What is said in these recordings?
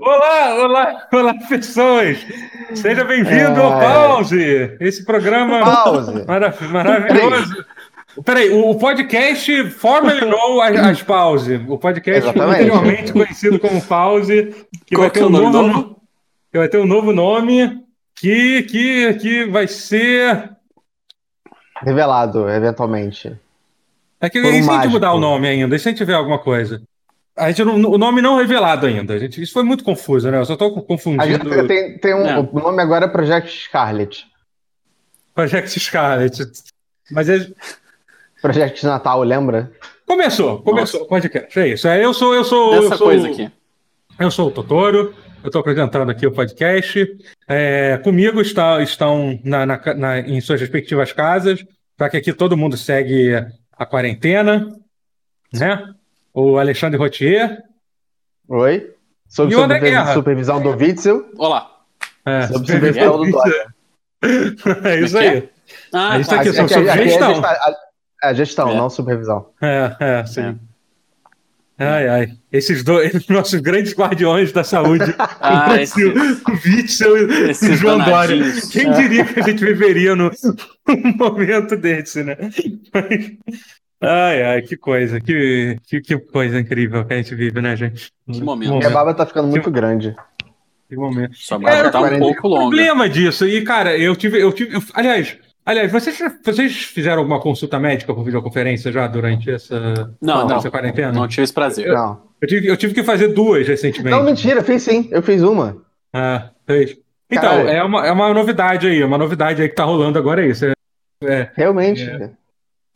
Olá, olá, olá, pessoas! Seja bem-vindo é... ao Pause! Esse programa Pause. Marav maravilhoso. Peraí, o podcast formerly known as, as Pause. O podcast Exatamente. anteriormente conhecido como Pause, que vai ter, é um novo, nome? que vai ter um novo nome que, que, que vai ser. Revelado, eventualmente. É que um a gente mudar o nome ainda, se a gente tiver alguma coisa. A gente não, o nome não revelado ainda. A gente, isso foi muito confuso, né? Eu só estou confundindo. Tem, tem um. O nome agora é Project Scarlet. Project Scarlet. Mas é... Project Natal, lembra? Começou, começou. Nossa. Podcast. É isso. É, eu sou, eu sou. Essa eu sou, coisa aqui. Eu sou o Totoro. Eu estou apresentando aqui o podcast. É, comigo está, estão na, na, na, em suas respectivas casas, para que aqui todo mundo segue a quarentena, né? O Alexandre Rotier. Oi. Sob supervisão do Witzel. Olá. É, Sob supervisão do Dória. é isso aí. Ah, a gente tá aqui, só sobre gestão. É, gestão, é. não supervisão. É, é, sim. É. Ai, ai. Esses dois, nossos grandes guardiões da saúde, ah, o, esse, o Witzel e o João Dória. Quem diria que a gente viveria no, num momento desse, né? Mas, ai, ai, que coisa, que, que, que, coisa incrível que a gente vive, né, gente? Que momento. Minha barba tá ficando muito que, grande. Que momento. Sua barba é, tá um pouco longa. O problema disso, e cara, eu tive, eu tive, eu, aliás, Aliás, vocês, vocês fizeram alguma consulta médica por videoconferência já durante essa, não, não, essa quarentena? Não tive esse prazer. Eu, não. Eu, tive, eu tive que fazer duas recentemente. Não, mentira, fiz sim. Eu fiz uma. Ah, fez. Então, é uma, é uma novidade aí, é uma novidade aí que tá rolando agora é isso. É, é, Realmente. É,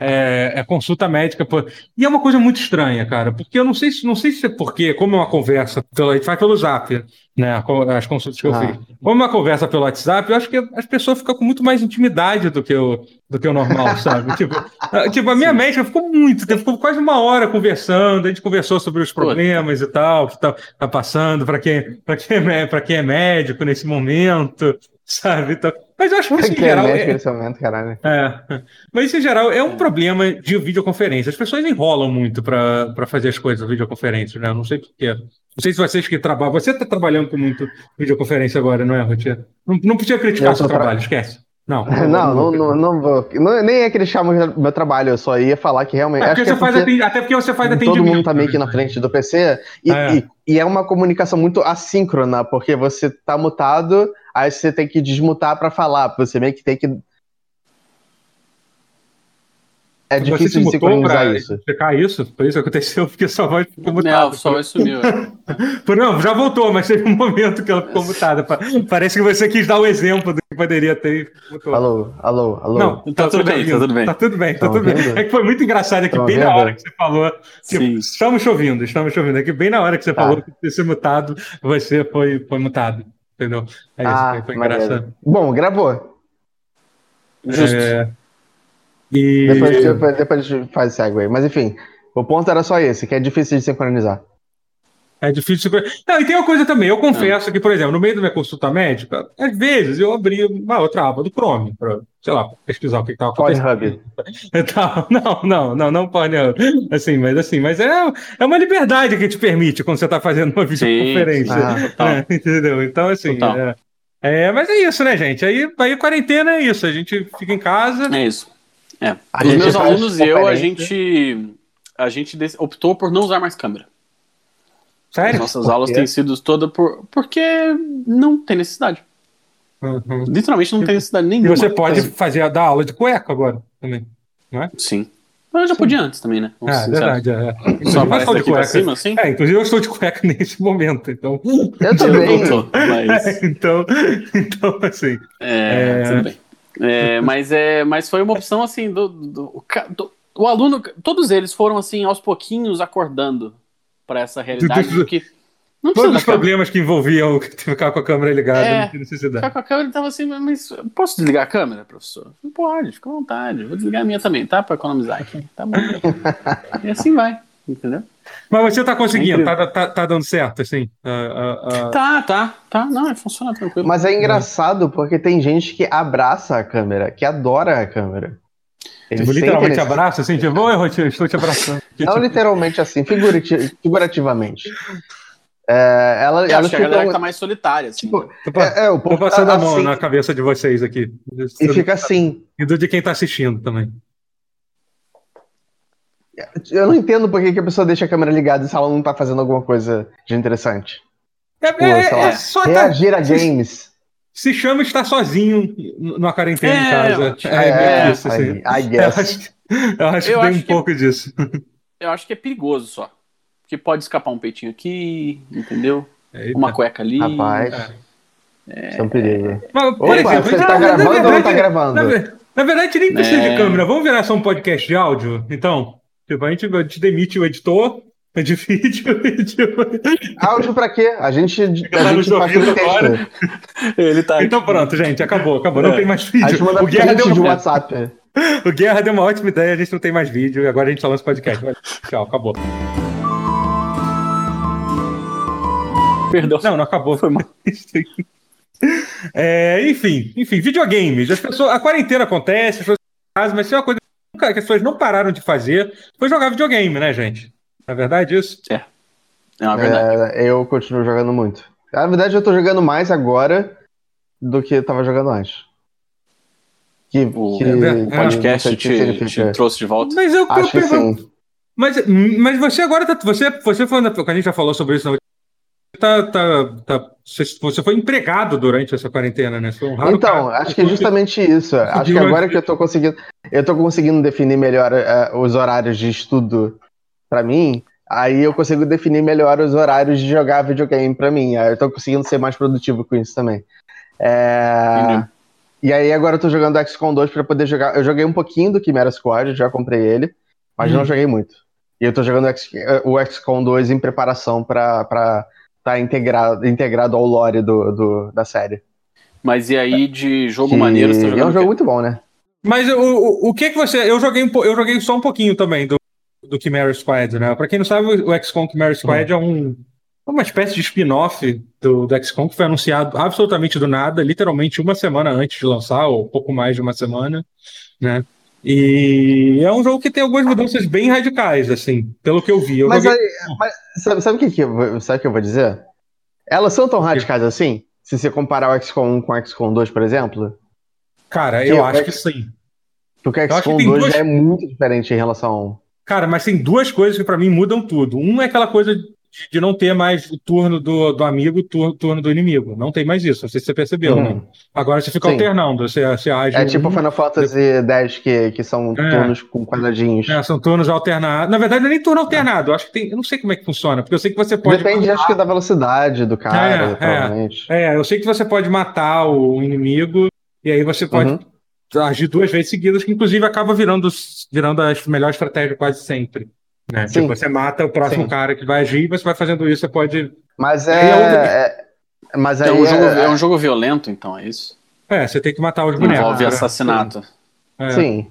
é, é, consulta médica. Por... E é uma coisa muito estranha, cara, porque eu não sei se não sei se é porque, como é uma conversa, pela, a gente faz pelo zap, né? As consultas que eu ah. fiz. Como é uma conversa pelo WhatsApp, eu acho que as pessoas ficam com muito mais intimidade do que o, do que o normal, sabe? tipo, a, tipo, a minha Sim. médica ficou muito, ficou quase uma hora conversando, a gente conversou sobre os problemas Pô. e tal, que tá, tá passando para quem, quem, é, quem é médico nesse momento, sabe? Então, mas eu acho que isso em geral. É, nesse momento, caralho. É. Mas isso em geral é um problema de videoconferência. As pessoas enrolam muito para fazer as coisas videoconferência, né? Eu não sei porquê. Não sei se vocês que trabalham. Você está trabalhando com muito videoconferência agora, não é, Rotia? Não, não podia criticar o seu tra... trabalho, esquece. Não, não, não, não, não, vou. Não, nem é criticar o meu trabalho, eu só ia falar que realmente. É porque acho você faz. Até porque você faz atendimento. Todo mundo tá meio que na frente do PC. E é. e, e é uma comunicação muito assíncrona, porque você tá mutado aí você tem que desmutar para falar, você meio que tem que. É você difícil de sincronizar isso. Checar isso? Foi isso que aconteceu, porque sua voz ficou mutada. Não, sua voz sumiu. Não, já voltou, mas teve um momento que ela ficou mutada. Parece que você quis dar o um exemplo do que poderia ter. Alô, alô, alô. Não, tá, tá tudo bem, tá tudo bem. Tá tudo bem, tá tudo bem. É que foi muito engraçado aqui, bem na hora que você falou. Que estamos chovendo, estamos chovendo. Aqui, bem na hora que você tá. falou que ia ser mutado, você foi, foi mutado. Entendeu? É isso, ah, foi engraçado. Bom, gravou. Justo. É... E... Depois, depois, depois a gente faz esse segue Mas enfim, o ponto era só esse, que é difícil de sincronizar. É difícil. Não, e tem uma coisa também. Eu confesso que, por exemplo, no meio da minha consulta médica, às vezes eu abri uma outra aba do Chrome para, sei lá, pesquisar o que estava acontecendo. Não, não, não, não pode. Assim, mas assim, mas é, é uma liberdade que te permite quando você está fazendo uma videoconferência. Ah, é, entendeu? Então, assim. É, é, mas é isso, né, gente? Aí, aí quarentena é isso. A gente fica em casa. É isso. É. Os meus alunos e eu, a gente, a gente optou por não usar mais câmera. Sério? As nossas aulas têm sido todas por... porque não tem necessidade. Uhum. Literalmente não tem necessidade nenhuma. E você pode fazer a da aula de cueca agora também, não é? Sim. Mas eu já Sim. podia antes também, né? Vamos é, verdade. É. Só aparece daqui pra cima, assim? É, inclusive eu estou de cueca nesse momento, então... Eu também. Voltou, mas... É, então, então, assim... É, é... tudo bem. É, mas, é, mas foi uma opção, assim, do, do, do, o aluno... Todos eles foram, assim, aos pouquinhos acordando para essa realidade que não Todos os problemas que envolviam ficar com a câmera ligada, é, não necessidade. Ficar com a câmera estava assim, mas posso desligar a câmera, professor? Pode, fica à vontade. Vou desligar a minha também, tá? Para economizar aqui. Tá bom. e assim vai, entendeu? Mas você tá conseguindo, é tá, tá, tá, dando certo, assim? Uh, uh, uh... Tá, tá, tá. Não, funciona tranquilo. Mas é engraçado porque tem gente que abraça a câmera, que adora a câmera. Ele literalmente abraça, assim, tipo, oi, Rotinho, estou te abraçando. Não literalmente assim, figurativamente. É, ela, eu acho que a galera um... tá mais solitária, assim. Tipo, é, é, o povo passando tá, a mão assim, na cabeça de vocês aqui. E fica assim. E do de quem tá assistindo também. Eu não entendo por que, que a pessoa deixa a câmera ligada se ela não tá fazendo alguma coisa de interessante. É, Pô, é, é só tá- reagir tá... a games. Se chama estar sozinho numa quarentena em é, casa. É, é, isso, assim. I, I guess. Eu acho, eu acho eu que tem um que, pouco disso. Eu acho que é perigoso só. Porque pode escapar um peitinho aqui, entendeu? Eita. Uma cueca ali. Rapaz. É, isso é um perigo. Mas, por Opa, exemplo, você tá gravando verdade, ou não tá gravando? Na, na verdade, nem precisa de câmera. Vamos virar só um podcast de áudio, então? Tipo, a gente, a gente demite o editor de vídeo. Áudio pra quê? A gente, a gente faz agora. Ele tá então pronto, gente, acabou, acabou. Não é. tem mais vídeo. O Guerra deu uma... de WhatsApp. O Guerra deu uma ótima ideia, a gente não tem mais vídeo, agora a gente só lança podcast. Tchau, acabou. Perdão. Não, não acabou. Foi mal. É, enfim, enfim, videogames. As pessoas, a quarentena acontece, as pessoas mas se é uma coisa que as pessoas não pararam de fazer foi jogar videogame, né, gente? Na é verdade isso? É. É uma verdade. É, eu continuo jogando muito. Na verdade, eu tô jogando mais agora do que eu tava jogando antes. Que, o que é, podcast te, te, trouxe de volta? Mas eu, Acho eu. Mas, mas você agora tá. Você, você foi. Quando a gente já falou sobre isso na tá, tá, tá, você foi empregado durante essa quarentena, né? Um então, cara. acho que é justamente isso. Acho que agora que eu tô conseguindo, eu tô conseguindo definir melhor uh, os horários de estudo para mim, aí eu consigo definir melhor os horários de jogar videogame para mim. Aí eu tô conseguindo ser mais produtivo com isso também. É... E aí agora eu tô jogando XCOM 2 para poder jogar. Eu joguei um pouquinho do Chimera Squad, já comprei ele, mas hum. não joguei muito. E eu tô jogando o XCOM 2 em preparação para tá integrado, integrado ao lore do, do, da série. Mas e aí de jogo que... maneiro você tá jogando? É um jogo muito bom, né? Mas o, o, o que que você. Eu joguei, eu joguei só um pouquinho também do, do Chimera Squad, né? Pra quem não sabe, o XCOM Chimera Squad uhum. é um. Uma espécie de spin-off do, do XCOM que foi anunciado absolutamente do nada, literalmente uma semana antes de lançar, ou pouco mais de uma semana, né? E é um jogo que tem algumas mudanças bem radicais, assim, pelo que eu vi. Eu mas, joguei... aí, mas sabe, sabe o que, que, eu, sabe que eu vou dizer? Elas são tão radicais assim? Se você comparar o XCOM 1 com o XCOM 2, por exemplo? Cara, eu, acho que sim. Porque o XCOM 2 duas... é muito diferente em relação ao 1. Cara, mas tem duas coisas que para mim mudam tudo. Um é aquela coisa de não ter mais o turno do, do amigo e o turno, do inimigo. Não tem mais isso, não sei se você percebeu, uhum. né? Agora você fica Sim. alternando, você, você age. É tipo um, Final Fantasy X, que, que são é, turnos com quadradinhos. É, são turnos alternados. Na verdade, não é nem turno alternado. Eu acho que tem. Eu não sei como é que funciona, porque eu sei que você pode. Depende, matar... acho que da velocidade do cara, é, provavelmente. É, é, eu sei que você pode matar o inimigo, e aí você pode. Uhum. Agir duas vezes seguidas, que inclusive acaba virando, virando a melhor estratégia quase sempre. Né? Tipo, você mata o próximo Sim. cara que vai agir e você vai fazendo isso, você pode. Mas é. é... Mas é um, jogo, é... é... um jogo violento, então, é isso? É, você tem que matar os bonecos. Envolve assassinato. É. Sim.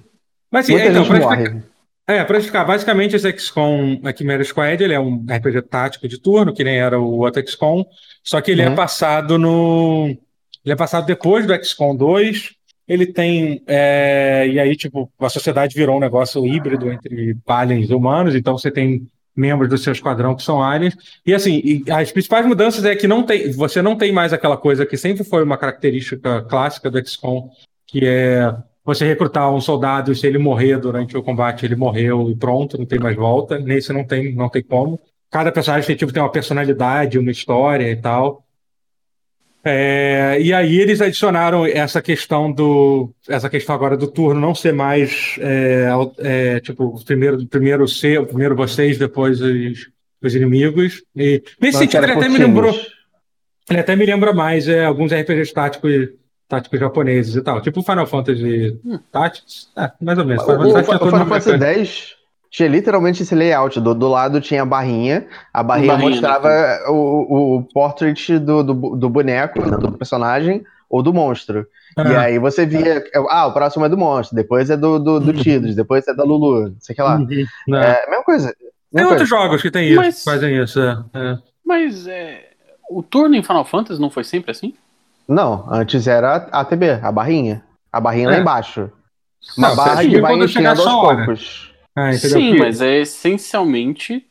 Mas sim, então, pra explicar, é, pra explicar, basicamente esse XCOM a Chimera Squad, ele é um RPG tático de turno, que nem era o outro XCOM, só que ele é uhum. é passado no. Ele é passado depois do XCOM 2, ele tem. É, e aí, tipo, a sociedade virou um negócio híbrido entre aliens e humanos, então você tem membros do seu esquadrão que são aliens. E assim, e as principais mudanças é que não tem, você não tem mais aquela coisa que sempre foi uma característica clássica do XCOM, que é você recrutar um soldado e se ele morrer durante o combate, ele morreu e pronto, não tem mais volta. Nesse não tem, não tem como. Cada personagem tipo, tem uma personalidade, uma história e tal. É, e aí eles adicionaram essa questão do essa questão agora do turno não ser mais é, é, tipo primeiro primeiro ser primeiro vocês depois os, os inimigos. E nesse sentido ele até me lembrou ele até me lembra mais é, alguns RPGs táticos táticos japoneses e tal tipo Final Fantasy hum. Tactics é, mais ou menos Final, o, Fantasy, o, Final Fantasy X tinha literalmente esse layout. Do, do lado tinha a barrinha, a barrinha, barrinha mostrava né? o, o portrait do, do, do boneco, né, do personagem ou do monstro. Ah. E aí você via, ah, o próximo é do monstro, depois é do, do, do uhum. Tidus, depois é da Lulu, não sei o que lá. Uhum. É, mesma coisa. Mesma tem coisa. outros jogos que tem isso, mas, fazem isso. É, é. Mas é, o turno em Final Fantasy não foi sempre assim? Não, antes era a ATB, a barrinha. A barrinha lá é. embaixo. Uma não, barra que vai enchendo aos poucos. Ah, Sim, que... mas é essencialmente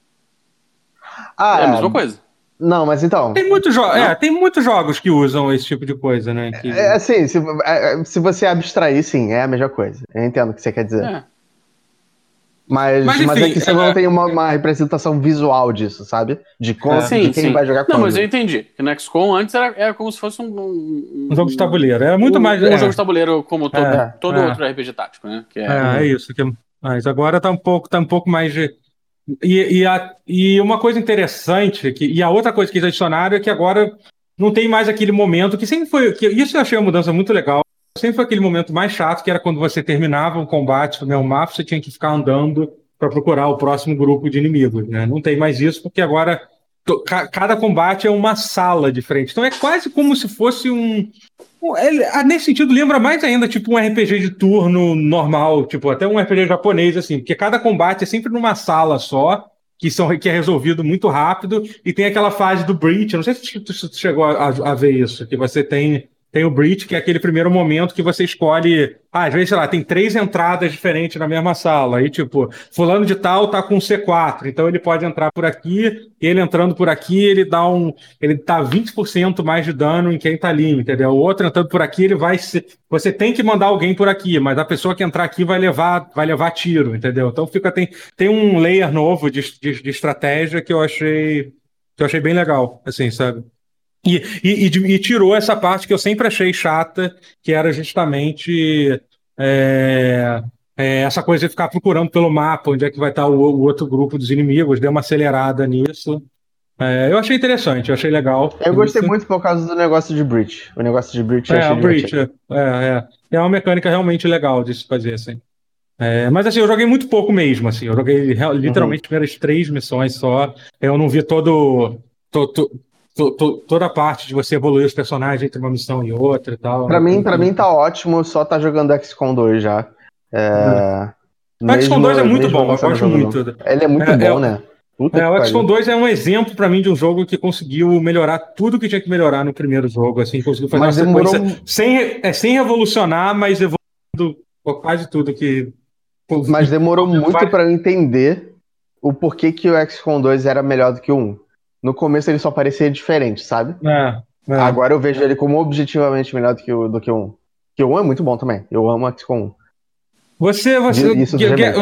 ah, é a mesma coisa. Não, mas então. Tem, muito jo é, tem muitos jogos que usam esse tipo de coisa, né? Que... É, assim, se, é, se você abstrair, sim, é a mesma coisa. Eu entendo o que você quer dizer. É. Mas, mas, enfim, mas é que você é... não tem uma, uma, representação visual disso, sabe? De, como, é. sim, de quem sim. vai jogar Não, mas eu entendi. Que no XCOM antes era, era como se fosse um, um, um jogo de tabuleiro. Era muito um, mais. Um é. jogo de tabuleiro como todo, é, todo outro RPG tático, né? Que é, é, isso. Que, mas agora tá um pouco, tá um pouco mais de. E, e, a, e uma coisa interessante, que, e a outra coisa que eles adicionaram é que agora não tem mais aquele momento que sempre foi. Que, isso eu achei uma mudança muito legal. Sempre foi aquele momento mais chato, que era quando você terminava um combate no meu mapa, você tinha que ficar andando para procurar o próximo grupo de inimigos. Né? Não tem mais isso, porque agora cada combate é uma sala diferente. Então é quase como se fosse um. Ah, nesse sentido, lembra mais ainda, tipo, um RPG de turno normal, tipo, até um RPG japonês, assim, porque cada combate é sempre numa sala só, que, são, que é resolvido muito rápido, e tem aquela fase do Breach. não sei se tu chegou a, a ver isso, que você tem tem o Breach, que é aquele primeiro momento que você escolhe. Ah, às vezes, sei lá, tem três entradas diferentes na mesma sala. Aí, tipo, fulano de tal tá com C4, então ele pode entrar por aqui, ele entrando por aqui, ele dá um. Ele dá 20% mais de dano em quem tá ali, entendeu? O outro entrando por aqui, ele vai. Você tem que mandar alguém por aqui, mas a pessoa que entrar aqui vai levar, vai levar tiro, entendeu? Então fica. Tem, tem um layer novo de, de, de estratégia que eu achei. Que eu achei bem legal, assim, sabe? E, e, e, tirou essa parte que eu sempre achei chata, que era justamente é, é, essa coisa de ficar procurando pelo mapa onde é que vai estar o, o outro grupo dos inimigos, deu uma acelerada nisso. É, eu achei interessante, eu achei legal. Eu gostei isso. muito por causa do negócio de Breach. O negócio de Breach é, o Breach, é, é, é, uma mecânica realmente legal de se fazer assim. É, mas assim, eu joguei muito pouco mesmo, assim. Eu joguei literalmente uhum. as primeiras três missões só. Eu não vi todo, todo, to, to, toda a parte de você evoluir os personagens entre uma missão e outra e tal. Pra mim, pra mim tá ótimo, só tá jogando XCOM 2 já. É... O XCOM 2 é muito bom, eu gosto muito. Ele é muito é, bom, é, né? é, o XCOM 2 é um exemplo para mim de um jogo que conseguiu melhorar tudo que tinha que melhorar no primeiro jogo, assim, conseguiu fazer mas uma demorou... sequência sem, é, sem revolucionar, mas evoluindo quase tudo que. Mas demorou muito para eu entender o porquê que o XCOM 2 era melhor do que o 1. No começo ele só parecia diferente, sabe? É, é. Agora eu vejo ele como objetivamente melhor do que o, do que o 1. Que o 1 é muito bom também. Eu amo o XCOM 1. Você, você, Isso que, que,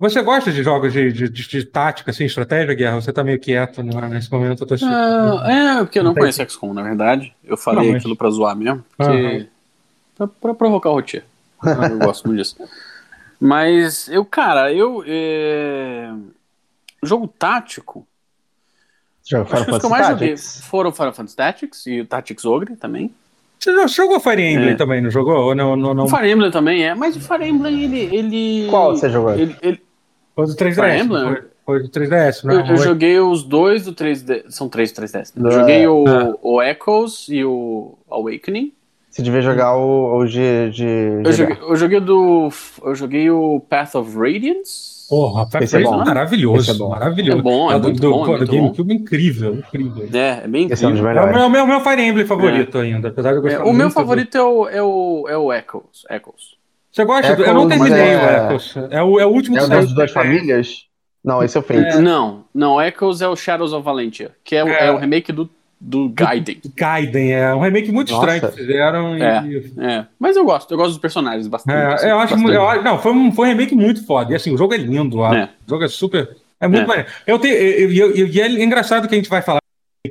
você gosta de jogos de, de, de, de, tática, assim, estratégia, Guerra? Você tá meio quieto né? nesse momento. Eu tô uh, é, porque eu não, não conheço XCOM, na verdade. Eu falei não, mas... aquilo pra zoar mesmo. Porque... Pra, pra, provocar o roteiro. eu gosto muito disso. Mas eu, cara, eu. É... Jogo tático. Já Final Acho que os que eu mais joguei foram Final Fantasy Tactics e o Tactics Ogre também. Você jogou Fire Emblem é. também, não jogou? Ou não, não, não... O Fire Emblem também é, mas o Fire Emblem, ele. ele... Qual você jogou? Ele, ele... Foi do 3DS. Fire Emblem? Foi, foi do 3DS, não é? Eu, eu joguei os dois do 3DS. São três do 3DS. Né? Eu joguei o, é. o Echoes e o Awakening. Você devia jogar o, o de. de eu, joguei, eu joguei do. Eu joguei o Path of Radiance. Porra, Esse é bom. maravilhoso. É bom. Maravilhoso. É bom, é, é do, do, bom, é do GameCube incrível, incrível. É, é bem incrível. Esse é, é o meu, meu, meu Fire Emblem favorito é. ainda, apesar de eu gostar é, O meu favorito do... é, o, é, o, é o Echoes. Echoes. Você gosta? Echoes, eu não terminei é... o Echoes. É o, é o último é que É o das duas famílias? Não, esse é o Fate. Não, não, Echoes é o Shadows of Valentia, que é, é. o remake do do Gaiden. Gaiden, é um remake muito Nossa. estranho que fizeram. É, e... é, mas eu gosto, eu gosto dos personagens bastante. É, eu acho, eu, não, foi um, foi um remake muito foda. E assim, o jogo é lindo, é. o jogo é super. É muito é. maneiro. Eu tenho, e é engraçado que a gente vai falar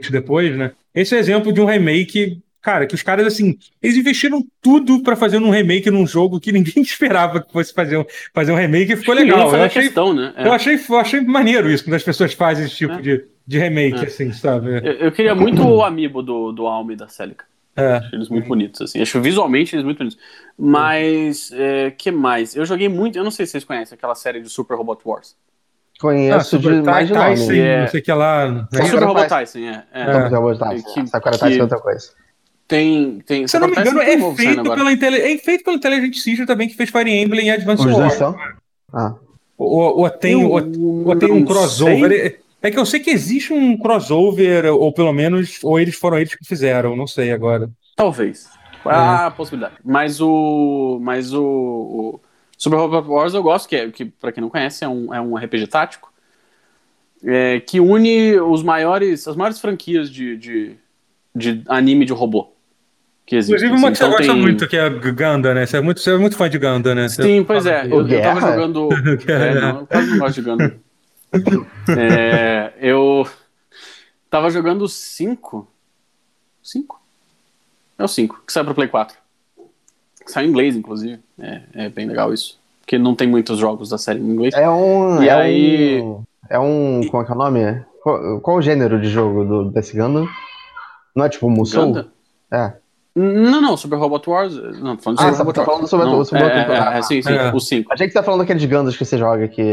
depois, né? Esse é exemplo de um remake cara, que os caras, assim, eles investiram tudo para fazer um remake num jogo que ninguém esperava que fosse fazer um, fazer um remake e ficou legal. Eu achei, questão, né? É. eu, achei, eu achei maneiro isso, quando as pessoas fazem esse tipo é. de, de remake, é. assim, sabe? Eu, eu, queria muito o amiibo do, do Alme e da Celica. É. Acho eles muito bonitos, assim. Acho visualmente eles muito bonitos. Mas, é, que mais? Eu joguei muito, eu não sei se vocês conhecem aquela série de Super Robot Wars. Conheço ah, de mais de Tyson, é. não sei que lá. Né? Super Robot Tyson, é. é. Super Robot Tyson. Sakura Tyson é outra coisa. Tem, tem. Se eu não me engano, é feito, pela é feito pela Intelligent System também, que fez Fire Emblem e Advance Wars. Ah. Ou, ou, tem, ou, ou tem um crossover. É que eu sei que existe um crossover, ou pelo menos, ou eles foram eles que fizeram, não sei agora. Talvez. Ah, é. possibilidade. Mas o. Mas o. o Super Robot Wars eu gosto, que, é, que pra quem não conhece, é um, é um RPG tático. é, que une os maiores, as maiores franquias de, de, de anime de robô. Que existe, Inclusive uma que você então gosta tem... muito, que é a Ganda, né? Você é muito, você é muito fã de Ganda, né? Você Sim, pois é. Eu, eu tava jogando. é, não, eu quase não gosto de Ganda. é, eu tava jogando 5. 5? É o 5, que sai pro Play 4. Sai em inglês, inclusive. É, é bem legal isso. Porque não tem muitos jogos da série em inglês. É um. E é aí. Um, é um. Como é que é o nome? Qual, qual o gênero de jogo do, desse Gundam? Não é tipo Musou? Gundam? É. Não, não, Super Robot Wars. Não, falando ah, você tá falando sobre o Super Robot Wars. É, é, sim, sim, é. o 5. Achei que você tá falando daqueles Gundams que você joga aqui.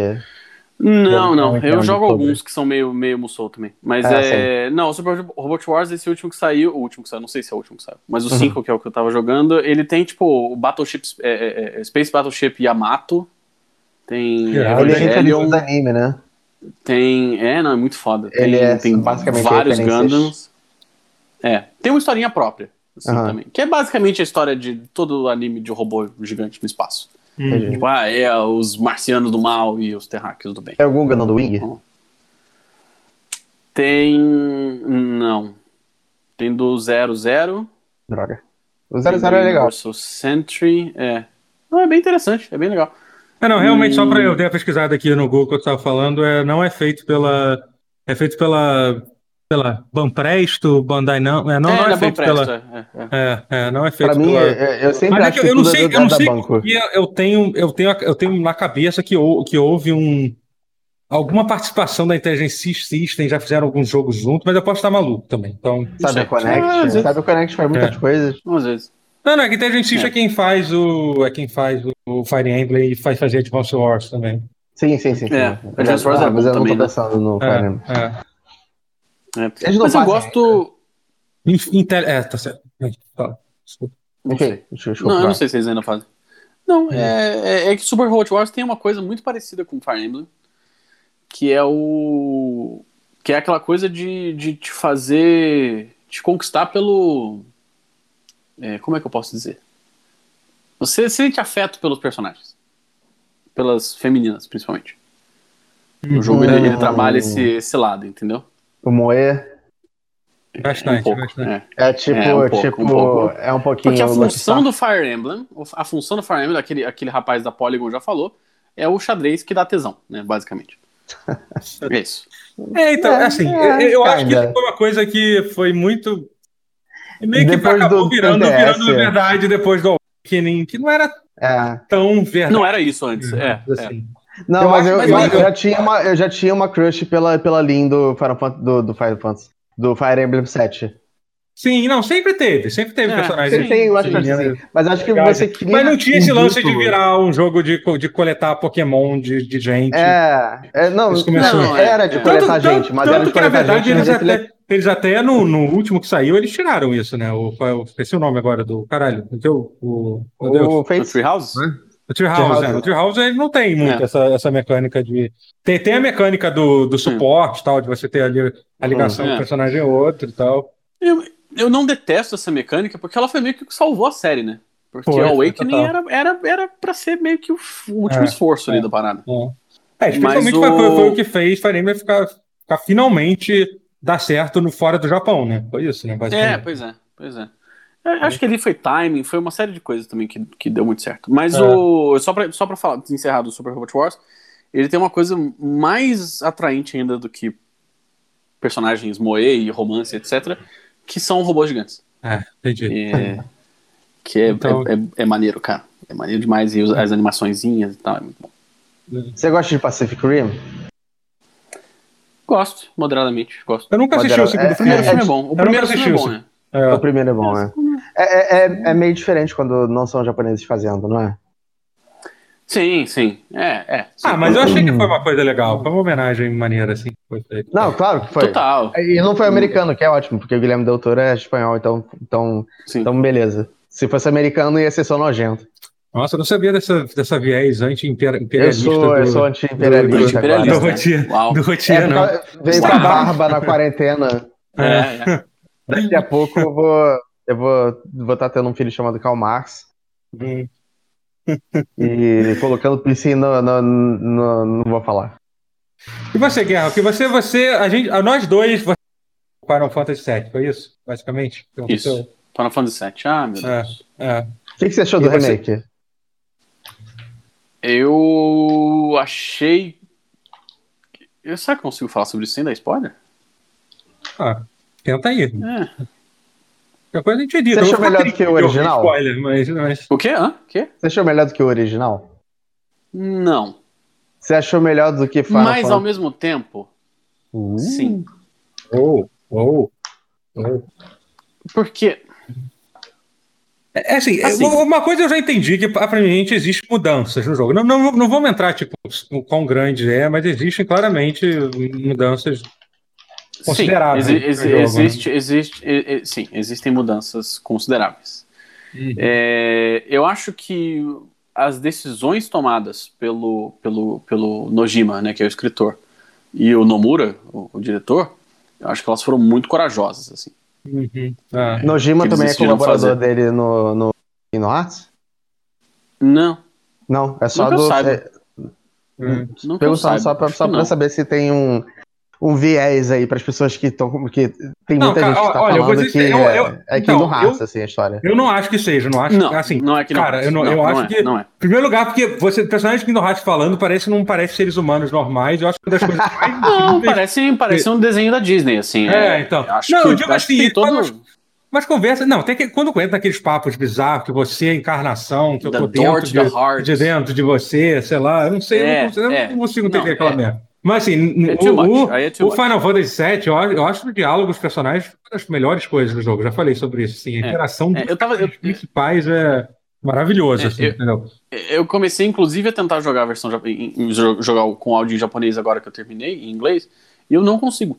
Não, não. Eu jogo alguns que são meio, meio Musou também. Mas é. é não, o Super Robot Wars, esse último que saiu. O último que saiu, não sei se é o último que saiu. Mas o 5, uhum. que é o que eu tava jogando, ele tem, tipo, o Battleship. É, é, é Space Battleship Yamato. Tem. Yeah, ele é anime, né? Tem. É, não, é muito foda. Ele tem, é tem basicamente vários Gundams. É. Tem uma historinha própria assim, uhum. também. Que é basicamente a história de todo anime de robô gigante no espaço. Uhum. Tipo, ah, é os marcianos do mal e os terráqueos do bem. Tem algum Gundam do Wing? Tem. Não. Tem do 00. Droga. O 00 é legal. O Sentry, é. Não, é bem interessante, é bem legal. É, não, realmente, e... só para eu ter pesquisado aqui no Google que eu estava falando, é, não é feito pela. É feito pela pela Banpresto, Bandai não, é, não, é, não é feito pela, é, é. é, não é feito pra pela... mim, eu sempre Mas acho que eu não sei, eu não sei porque eu tenho, eu tenho, eu tenho na cabeça que, que houve um alguma participação da Intelligence System, já fizeram alguns jogos juntos, mas eu posso estar maluco também. Então, sabe o Connect, ah, sabe o Connect faz muitas é. coisas. Às vezes. Não, não, é que Intelligence System é. quem faz o é quem faz o Fire Emblem e faz fazer Advance Wars também. Sim, sim, sim. sim. É, Advance Wars é, mas eu não tô né? pensando no Fire Emblem. É. É. Mas eu gosto. Intel... É, tá certo. Fala. Desculpa. Não, sei. não, eu não sei se eles ainda fazem. Não, é. É, é, que Super Hot Wars tem uma coisa muito parecida com Fire Emblem, que é o. que é aquela coisa de, de te fazer. te conquistar pelo. É, como é que eu posso dizer? Você sente afeto pelos personagens. Pelas femininas, principalmente. O jogo ele, ele trabalha esse, esse lado, entendeu? O moer. Bastante, um pouco, bastante. É. é, tipo, é um, tipo um é um pouquinho. Porque a função do Fire Emblem, a função do Fire Emblem, aquele, aquele rapaz da Polygon já falou, é o xadrez que dá tesão, né? Basicamente. é isso. É, então, é, assim, é, eu, eu acho que foi uma coisa que foi muito. Meio que depois acabou virando, DS, virando verdade depois do Awakening, que não era é. tão verdade. Não era isso antes, é. Assim. Não, eu mas, eu, eu, eu, já tinha uma, eu já tinha uma crush pela, pela Lin do Final Fantasy, do, do Final Fantasy, do Fire Emblem 7. Sim, não, sempre teve, sempre teve é, personagens. Sim, eu acho sim, sim. Mas acho que você queria. Mas não tinha esse lance de virar um jogo de, de coletar Pokémon de, de gente. É, é não, não, era de coletar tanto, gente, mas tanto era de coletar que, na verdade, gente. Eles até, eles até no, no último que saiu, eles tiraram isso, né? O, eu esqueci o nome agora do caralho. O, o, o, o Treehouse? O Treehouse, né? O Treehouse ele não tem muito é. essa, essa mecânica de. Tem, tem a mecânica do, do suporte, tal, de você ter ali a ligação é. do personagem outro e tal. Eu, eu não detesto essa mecânica porque ela foi meio que o que salvou a série, né? Porque o Awakening era, era, era pra ser meio que o último é, esforço ali é, da parada. É, é especialmente o... Foi, foi, o que fez Fire Emblem ficar, ficar finalmente dar certo no fora do Japão, né? Foi isso, né? É, pois é, pois é. É, acho que ali foi timing, foi uma série de coisas também que, que deu muito certo. Mas é. o. Só pra, só pra falar, encerrar do Super Robot Wars, ele tem uma coisa mais atraente ainda do que personagens moe e romance, etc., que são robôs gigantes. É, entendi. É, que é, então... é, é, é, maneiro, cara. É maneiro demais. E as animaçõezinhas e tal, é muito bom. Você gosta de Pacific Rim? Gosto, moderadamente. Gosto. Eu nunca assisti o segundo. O primeiro filme é bom. O primeiro filme é bom, né? É. O primeiro é bom, né? É, é, é, é, meio diferente quando não são japoneses fazendo, não é? Sim, sim. É, é. Sim. Ah, mas eu achei que foi uma coisa legal. Foi uma homenagem maneira, assim. Foi feito. Não, claro que foi. Total. E não foi americano, que é ótimo, porque o Guilherme Del Toro é espanhol, então, então, então beleza. Se fosse americano, ia ser só nojento. Nossa, eu não sabia dessa, dessa viés anti-imperialista. Eu sou, do, eu sou anti-imperialista. Do, do, do, rotia, do rotia, é, não. Veio com a barba na quarentena. É, é. Daqui a pouco eu vou eu vou vou estar tá tendo um filho chamado Karl Marx. Hum. e colocando piscina no, no, no, Não vou falar. E você, Guerra? Que você, você, a gente, a nós dois, você... Final Fantasy VII, foi isso, basicamente? Isso. Final Fantasy VII. Ah, meu é, Deus. É, é. O que, que você achou e do você... remake? Eu achei. Eu, será que eu consigo falar sobre isso sem dar spoiler? Ah, tenta aí. É. Qualquer coisa a gente edita. Você achou melhor do que o original? Spoiler, mas, mas... O quê? Hã? quê? Você achou melhor do que o original? Não. Você achou melhor do que Final Mas ao mesmo tempo, uh. sim. Oh, oh, oh. Porque é, é assim, assim, uma coisa eu já entendi, que aparentemente existe mudanças no jogo. Não, não, não vamos entrar, tipo, o quão grande é, mas existem claramente mudanças consideráveis. Sim, exi jogo, existe, né? existe, sim, existem mudanças consideráveis. Uhum. É, eu acho que as decisões tomadas pelo, pelo, pelo Nojima, né, que é o escritor, e o Nomura, o, o diretor, eu acho que elas foram muito corajosas, assim. Uhum. Ah. Nojima também é colaborador fazer. dele no, no Kingdom Hearts? Não. Não, é só do. É, hum. Perguntando só pra, só pra saber se tem um, um viés aí para as pessoas que estão. que Tem muita não, gente que tá olha, falando que eu, eu, é, é então, Hearts, assim, a história. Eu não acho que seja, não acho não, assim. Não é que não. Cara, eu, não, não eu não acho é, que. Não é. Em primeiro lugar, porque você, personagem de Kingdom Hearts falando parece não parece seres humanos normais. Eu acho que uma das coisas mais. não, parece, parece um desenho da Disney, assim. É, é então. Acho não, que, eu digo assim, todo... Mas conversa, não, tem que quando entra naqueles papos bizarros que você é encarnação, que eu tô dentro de, de, dentro de você, sei lá, eu não sei, é, eu, não consigo, é, eu não consigo entender aquela é. merda. Mas assim, é o, é o Final Fantasy VII, eu, eu acho o diálogo dos personagens uma das melhores coisas do jogo. Já falei sobre isso. Assim, a é, interação é, dos tava, principais é maravilhoso. É, assim, eu, entendeu? eu comecei, inclusive, a tentar jogar a versão jogar com áudio em japonês agora que eu terminei, em inglês, e eu não consigo.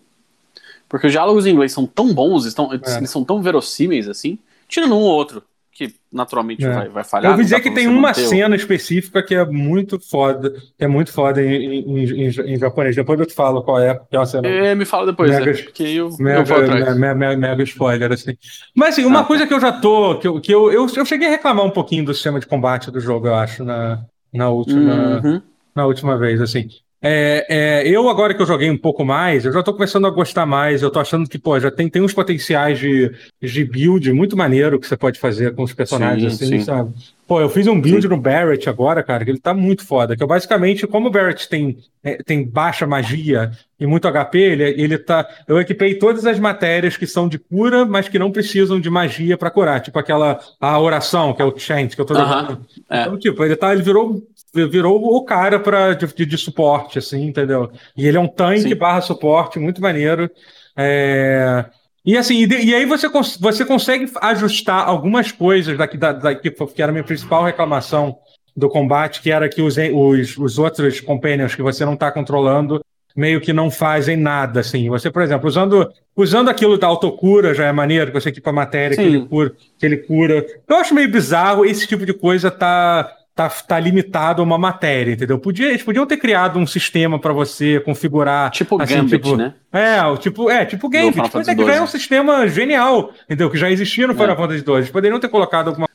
Porque os diálogos em inglês são tão bons, estão, é. eles são tão verossímeis assim, tirando um ou outro que naturalmente é. vai, vai falhar. Eu ouvi dizer que tem uma cena específica que é muito foda, que é muito foda em, em, em, em, japonês. Depois eu te falo qual é, que é uma cena. É, me fala depois, mega, é, porque eu, mega, eu vou atrás. Mega, mega, mega, spoiler, assim. Mas assim, uma ah, coisa tá. que eu já tô, que, eu, que eu, eu, eu cheguei a reclamar um pouquinho do sistema de combate do jogo, eu acho, na, na última. Uhum. Na última vez, assim. É, é, eu, agora que eu joguei um pouco mais, eu já tô começando a gostar mais. Eu tô achando que, pô, já tem, tem uns potenciais de, de build muito maneiro que você pode fazer com os personagens, sim, assim, sim. sabe? Pô, eu fiz um build sim. no Barrett agora, cara, que ele tá muito foda. Que eu basicamente, como o Barrett tem, é, tem baixa magia e muito HP, ele, ele tá. Eu equipei todas as matérias que são de cura, mas que não precisam de magia para curar. Tipo aquela a oração, que é o chant, que eu tô jogando. Uh -huh. é. Então, tipo, ele tá, ele virou virou o cara para de, de, suporte, assim, entendeu? E ele é um tanque Sim. barra suporte, muito maneiro. É... E assim, e, e, aí você, cons você consegue ajustar algumas coisas daqui, da, daqui, que era a minha principal reclamação do combate, que era que os, os, os outros companions que você não está controlando meio que não fazem nada, assim. Você, por exemplo, usando, usando aquilo da autocura já é maneiro, que você equipa a matéria que ele, cura, que ele cura. Eu acho meio bizarro esse tipo de coisa tá tá, tá limitado a uma matéria, entendeu? Podia, eles podiam ter criado um sistema para você configurar. Tipo assim, Gambit, tipo, né? É, tipo, é, tipo Gambit. Mas é que já é um sistema genial, entendeu? Que já existia no Final é. Fantasy II. Eles poderiam ter colocado alguma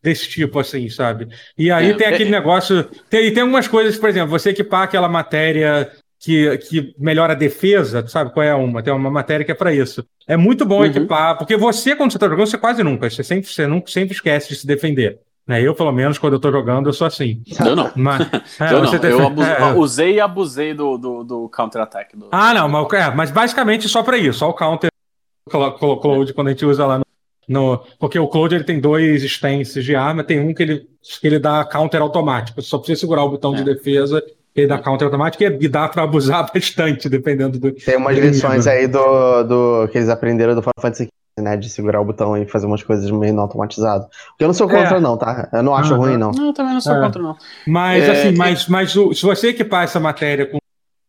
desse tipo, assim, sabe? E aí é, tem aquele é, negócio. Tem, tem algumas coisas, por exemplo, você equipar aquela matéria que, que melhora a defesa, sabe qual é uma? Tem uma matéria que é para isso. É muito bom uhum. equipar, porque você, quando você tá jogando, você quase nunca, você sempre, você nunca, sempre esquece de se defender. Né? Eu, pelo menos, quando eu tô jogando, eu sou assim. Eu não. Mas, é, eu não. Eu abuse... é, usei e abusei do, do, do counter-attack. Do... Ah, não, mas, é, mas basicamente só para isso, só o counter Cloud quando a gente usa lá no, no, porque o Cloud ele tem dois stances de arma, tem um que ele, que ele dá counter automático, só precisa segurar o botão de é. defesa ele dá counter automático e dá para abusar bastante, dependendo do. Tem umas lições aí do, do que eles aprenderam do Final Fantasy né, de segurar o botão e fazer umas coisas meio não automatizado. Porque eu não sou contra, é. não, tá? Eu não acho uhum. ruim, não. Não, eu também não sou é. contra, não. Mas, é, assim, mas, mas o, se você equipar essa matéria com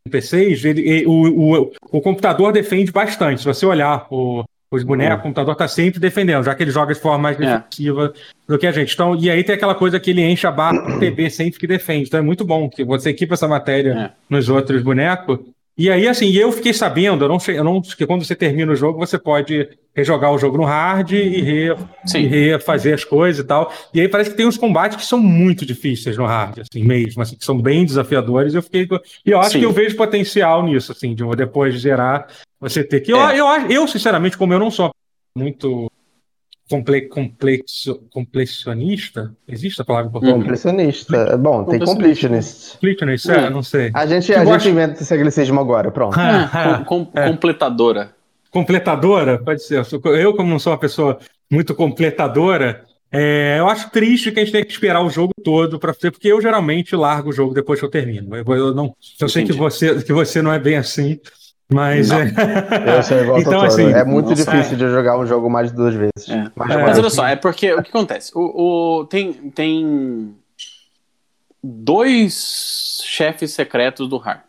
PCs, ele, o, o, o computador defende bastante. Se você olhar o, os bonecos, uhum. o computador está sempre defendendo, já que ele joga de forma mais é. defensiva do que a gente. Então, e aí tem aquela coisa que ele enche a barra do TV sempre que defende. Então é muito bom que você equipa essa matéria é. nos outros bonecos E aí, assim, eu fiquei sabendo, eu não sei, eu não, que quando você termina o jogo, você pode rejogar o jogo no hard e, re, e refazer as coisas e tal. E aí parece que tem uns combates que são muito difíceis no hard, assim, mesmo, assim, que são bem desafiadores. Eu fiquei. E eu acho Sim. que eu vejo potencial nisso, assim, de depois de zerar, você ter que. É. Eu, eu, eu, sinceramente, como eu não sou muito comple, complexo, complexionista? Existe a palavra em português? Complexionista. Bom, tem completionist. Completionist, é, não sei. A gente, a gente inventa esse anglicismo agora, pronto. Ah, com, com, é. Completadora. Completadora? Pode ser. Eu, como não sou uma pessoa muito completadora, é, eu acho triste que a gente tenha que esperar o jogo todo para fazer, porque eu geralmente largo o jogo depois que eu termino. Eu, eu não, eu sei que você, que você não é bem assim, mas é... eu sou igual então, assim, é muito nossa, difícil é. de jogar um jogo mais de duas vezes. É. Mas, é. mas olha só, é porque o que acontece? O, o, tem, tem dois chefes secretos do hard.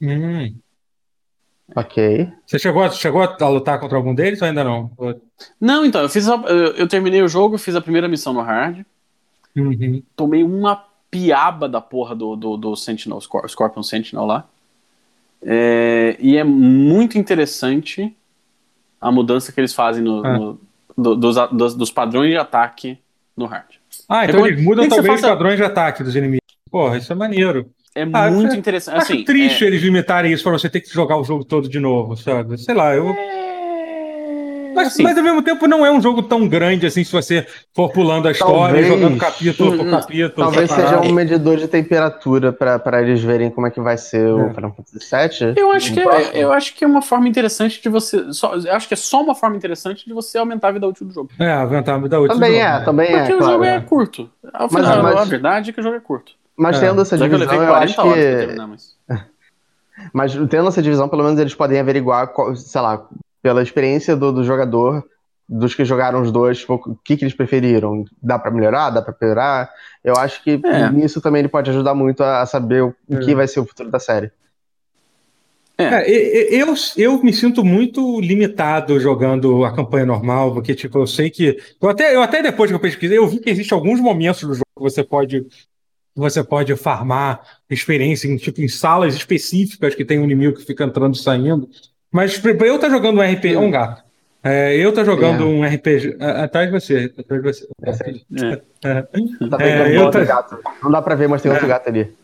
Hum. Ok. Você chegou, chegou a lutar contra algum deles ou ainda não? Não, então, eu fiz a, eu terminei o jogo, fiz a primeira missão no hard. Uhum. Tomei uma piaba da porra do, do, do Sentinel, Scorpion Sentinel lá. É, e é muito interessante a mudança que eles fazem no, ah. no do, dos, dos, dos, padrões de ataque no hard. Ah, então eles mudam também faça... os padrões de ataque dos inimigos. Porra, isso é maneiro. É ah, muito é, interessante. Assim, acho triste é... eles limitarem isso para você ter que jogar o jogo todo de novo, sabe? Sei lá, eu. É mas, assim, mas ao mesmo tempo não é um jogo tão grande assim, se você for pulando a história talvez, jogando capítulo por capítulo. Talvez seja um medidor de temperatura para eles verem como é que vai ser é. o Final Fantasy VII. Eu acho, que é, eu acho que é uma forma interessante de você. Só, eu acho que é só uma forma interessante de você aumentar a vida útil do jogo. É, aumentar a vida útil também do jogo. É, também Porque é. Porque o jogo é, é curto. Ao final, mas, a verdade é que o jogo é curto. Mas tendo essa divisão, eu, eu acho que. Terminar, mas... mas tendo essa divisão, pelo menos eles podem averiguar, sei lá, pela experiência do, do jogador, dos que jogaram os dois, o que, que eles preferiram? Dá para melhorar? Dá para piorar? Eu acho que é. nisso também ele pode ajudar muito a, saber o, é. que vai ser o futuro da série. É. é. eu, eu me sinto muito limitado jogando a campanha normal, porque tipo, eu sei que. Eu até, eu até depois que eu pesquisei, eu vi que existe alguns momentos do jogo que você pode. Você pode farmar experiência em, tipo, em salas específicas que tem um inimigo que fica entrando e saindo. Mas pra eu estar tá jogando um RPG. Um gato. É, eu tô jogando é. um RPG. Atrás de você. Atrás de você. É. É. Tá é, eu tô... gato. Não dá pra ver, mas tem outro é. gato ali.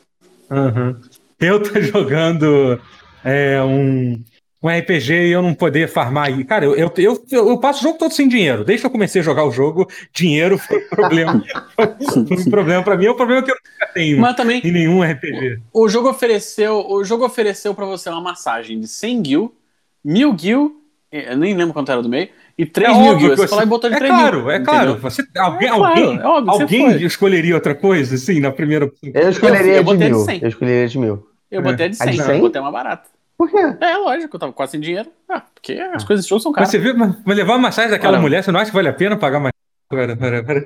Uhum. Eu tô jogando é, um, um RPG e eu não poder farmar aí. Cara, eu, eu, eu, eu, passo o jogo todo sem dinheiro. Desde que eu comecei a jogar o jogo, dinheiro foi um problema. foi um problema pra mim. É um problema que eu nunca tenho Mas também, em nenhum RPG. O, o jogo ofereceu, o jogo ofereceu para você uma massagem de 100 gil, 1000 gil eu nem lembro quanto era do meio, e 3 é mil guilds. Você falou e botou de é 3 claro, mil. É claro, você, alguém, é claro, alguém, é óbvio, alguém escolheria outra coisa, assim, na primeira. Eu escolheria eu, eu de mil. De eu escolheria de mil. Eu botei de 100, é. de 100? eu botei uma barata. Por quê? É, lógico, eu tava quase sem dinheiro. Ah, porque as coisas de show são caras. Mas você viu, mas levar uma massagem daquela Olha, mulher, você não acha que vale a pena pagar mais? Pera, pera, pera.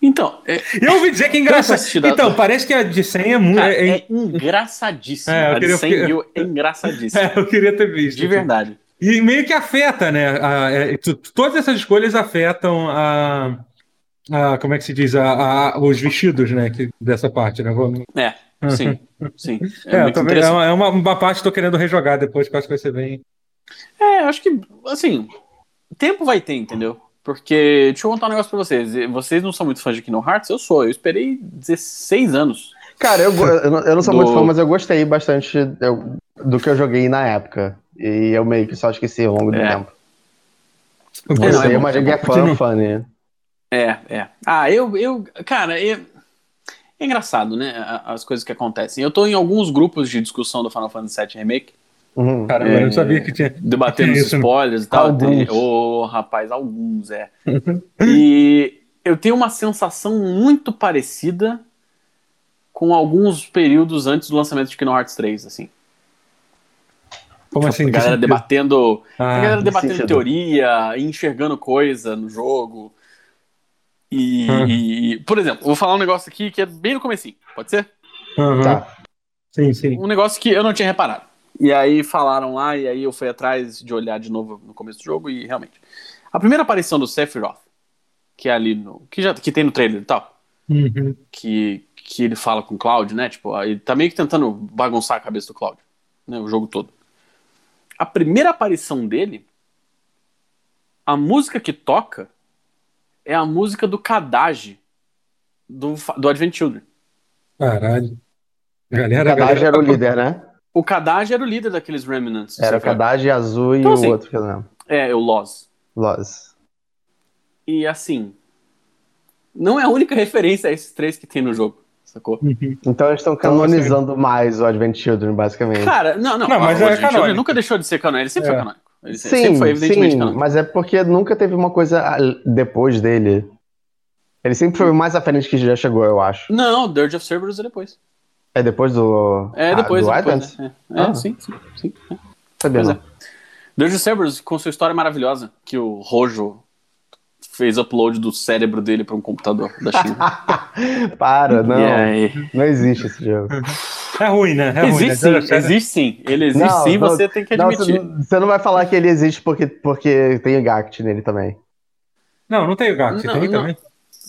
Então, é... eu ouvi dizer que é engraçado. Então, parece que a de 100 é muito. É, é, engraçadíssimo. É, a de 100 mil é engraçadíssimo. É, eu queria ter visto. De verdade. E meio que afeta, né? A, é, todas essas escolhas afetam a, a, como é que se diz? A, a, os vestidos, né? Que, dessa parte, né? É, sim, sim. É, é, também, é, uma, é uma, parte que estou querendo rejogar depois, que acho que vai ser bem. É, acho que, assim, tempo vai ter, entendeu? Porque, deixa eu contar um negócio pra vocês. Vocês não são muito fãs de Kingdom Hearts? Eu sou. Eu esperei 16 anos. Cara, eu, eu não sou do... muito fã, mas eu gostei bastante do que eu joguei na época. E eu meio que só esqueci ao longo do é. tempo. Você, não, é, mas é fã, fã, né? É, é. Ah, eu, eu cara, eu, é engraçado, né? As coisas que acontecem. Eu tô em alguns grupos de discussão do Final Fantasy VII Remake. Uhum. Caramba, é, eu sabia que tinha. Debatendo os spoilers e tal. Ô, oh, rapaz, alguns, é. e eu tenho uma sensação muito parecida com alguns períodos antes do lançamento de Kingdom Hearts 3, assim. Como assim? A galera debatendo, ah, a galera debatendo teoria, enxergando coisa no jogo. E, hum. e, por exemplo, vou falar um negócio aqui que é bem no comecinho, pode ser? Uhum. Tá. Sim, sim. Um negócio que eu não tinha reparado. E aí falaram lá, e aí eu fui atrás de olhar de novo no começo do jogo, e realmente. A primeira aparição do Sephiroth, que é ali no. que, já, que tem no trailer e tal. Uhum. Que, que ele fala com o Cloud, né? Tipo, ele tá meio que tentando bagunçar a cabeça do Cloud. né, o jogo todo. A primeira aparição dele, a música que toca é a música do Kadage do, do Advent Children. Caralho. Galera, o Kadage era o líder, né? O Kadage era o líder daqueles Remnants. Era o Kadage azul então, e assim, o outro que eu lembro. É, o Loz. Loz. E assim, não é a única referência a esses três que tem no jogo. Sacou? Uhum. Então eles estão canonizando então, mais o Advent Children, basicamente. Cara, não, não. não mas o é Advent Children nunca deixou de ser canônico. Ele sempre é. foi canônico. Ele sim, sempre foi evidentemente sim, canônico. Mas é porque nunca teve uma coisa depois dele. Ele sempre foi mais à frente que já chegou, eu acho. Não, Dirge of Cerberus é depois. É depois do. É depois ah, do depois, É, é ah. sim, sim, sim. É. Sabia pois não. É. Dirge of Cerberus com sua história maravilhosa, que o Rojo fez upload do cérebro dele para um computador da China. Para, não. Não existe esse jogo. É ruim, né? É existe ruim, né? sim, existe sim. Ele existe não, sim, não, você tem que admitir. Não, você não vai falar que ele existe porque, porque tem o Gact nele também. Não, não tem o Gact, tem também.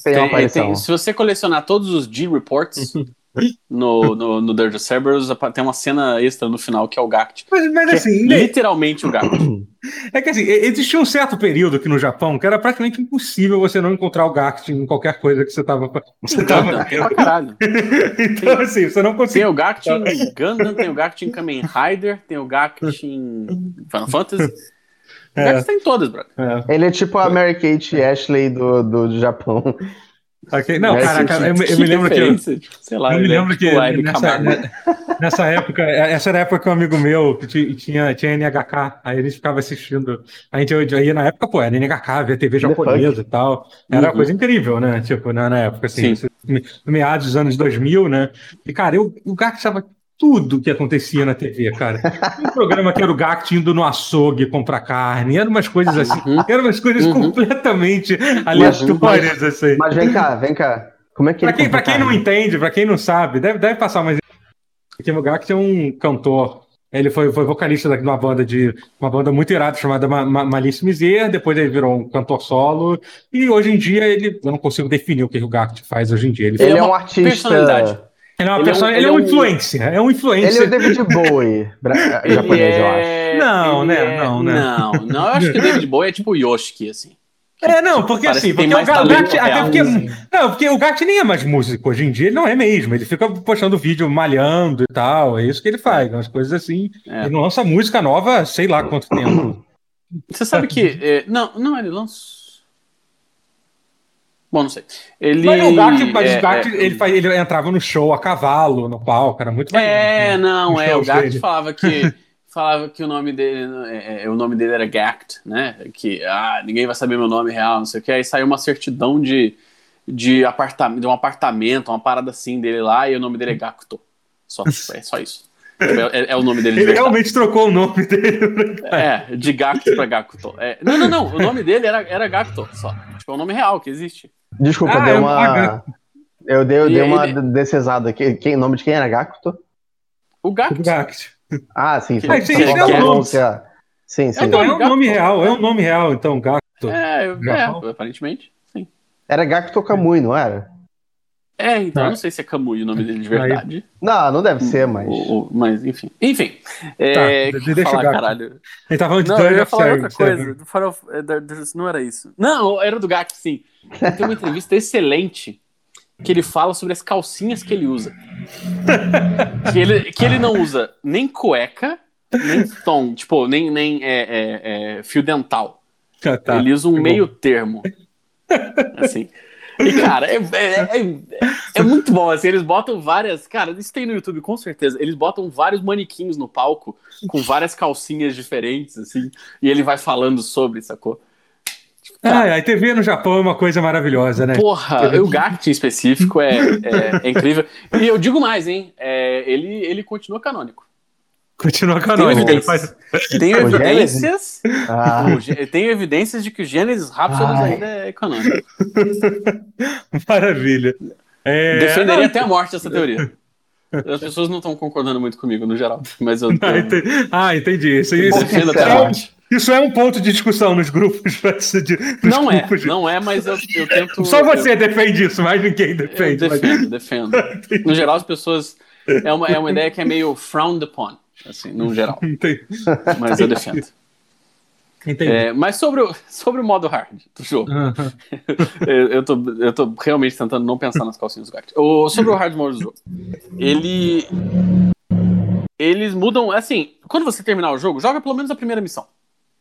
Tem, uma aparição. Tem, se você colecionar todos os G-Reports, no, no, no Dirge Cerberus tem uma cena extra no final que é o Gact. Mas, mas é assim. É literalmente o Gact. É que assim, existia um certo período aqui no Japão que era praticamente impossível você não encontrar o Gact em qualquer coisa que você tava. Você tava Gundam, pra caralho. então, tem, assim, você não conseguia. Tem o Gact em Gundam, tem o Gact em Kamen Rider, tem o Gact em Final Fantasy. O Gact é. tem todas, brother. É. Ele é tipo a Mary Kate Ashley do, do Japão. Okay. Não, cara, cara eu, eu me lembro que. Eu, tipo, sei lá, eu me lembro que nessa, nessa, época, essa era a época que um amigo meu que tinha, tinha NHK, aí eles ficavam assistindo. A gente ia na época, pô, era NHK, via TV japonesa e tal. Era uhum. uma coisa incrível, né? Tipo, na, na época, assim, no meados dos anos 2000, né? E, cara, eu, o Gak estava tudo que acontecia na TV, cara. Um programa que era o Gact indo no açougue comprar carne, eram umas coisas assim, uhum. eram umas coisas uhum. completamente aleatórias, assim. Mas vem cá, vem cá. Como é que pra quem, pra quem não entende, pra quem não sabe, deve, deve passar mais. Porque o Gact é um cantor. Ele foi, foi vocalista de uma banda de uma banda muito irada chamada Ma Ma Malice Miser, depois ele virou um cantor solo, e hoje em dia ele. Eu não consigo definir o que o Gact faz hoje em dia. Ele, ele é um artista. Personalidade. Ele é uma ele pessoa, é um, ele é um influencer, é um influencer. Ele é o David Bowie japonês, é... eu acho. Não, né? É... Não, né? Não, não, eu acho que o David Bowie é tipo o Yoshiki, assim. É, não, porque assim, porque o Gatti, até porque, não, porque o Gatti nem é mais músico hoje em dia, ele não é mesmo, ele fica postando vídeo malhando e tal, é isso que ele faz, umas coisas assim, é. ele lança música nova, sei lá quanto tempo. Você sabe que, é, não, não, ele lança Bom, não sei. Ele. Mas o Gak, mas é, o Gak é, ele, ele entrava no show a cavalo, no palco, era muito legal. É, não, é. O Gak falava que. falava que o nome dele é, é, o nome dele era Gact, né? Que ah, ninguém vai saber meu nome real, não sei o que. Aí saiu uma certidão de, de, apartamento, de um apartamento, uma parada assim dele lá, e o nome dele é Gacto. Só, é só isso. É, é, o nome dele. De Ele realmente trocou o nome dele. É, de Gacto pra Gakuto. É, não, não, não. O nome dele era, era Gakuto só. Tipo, é o nome real que existe. Desculpa, ah, deu uma. Eu dei, eu dei uma ele... decesada aqui. Quem, o nome de quem era Gakuto? O Gakuto. Ah, sim. sim. Ah, sim, é o nome. Sim, sim. Então, é um nome real, é um nome real, então, Gakuto. É, é aparentemente, sim. Era Gakuto Kamui, não era? É, então eu não sei se é Kamui o nome dele de verdade. Não, não deve ser, mas. O, o, mas, enfim. Enfim. É, tá, deixa falar, caralho. Ele tava não, eu ia falar outra coisa. Do é, não era isso. Não, era do Gak, sim. Tem uma entrevista excelente que ele fala sobre as calcinhas que ele usa. que, ele, que ele não usa nem cueca, nem tom, tipo, nem, nem é, é, é fio dental. Ah, tá. Ele usa um meio termo. Assim. E, cara, é, é, é, é, muito bom, assim, eles botam várias. Cara, isso tem no YouTube, com certeza. Eles botam vários manequins no palco com várias calcinhas diferentes, assim, e ele vai falando sobre, sacou? Ah, a TV no Japão é uma coisa maravilhosa, né? Porra, o Gakt em específico é, é, é, incrível. E eu digo mais, hein? É, ele, ele continua canônico. Continua canônico. Tem, evidências, tem evidências, ah. tem evidências de que o Gênesis Rhapsody ainda é canônico. Maravilha. É... Defenderia não, até a morte essa teoria. As pessoas não estão concordando muito comigo no geral, mas eu. Ah, entendi. Ah, entendi. Isso, isso, isso, até a morte. Isso é um ponto de discussão nos grupos. De, não é, grupos. é, não é, mas eu, eu tento. Só você eu... defende isso, mais ninguém defende. Eu defendo, mas... defendo. No geral, as pessoas. É uma, é uma ideia que é meio frowned upon. assim, no geral. Mas eu defendo. É, mas sobre o, sobre o modo hard do jogo, uhum. eu, eu, tô, eu tô realmente tentando não pensar nas calcinhas do Gart. O, sobre o hard mode do jogo, ele. Eles mudam, assim, quando você terminar o jogo, joga pelo menos a primeira missão.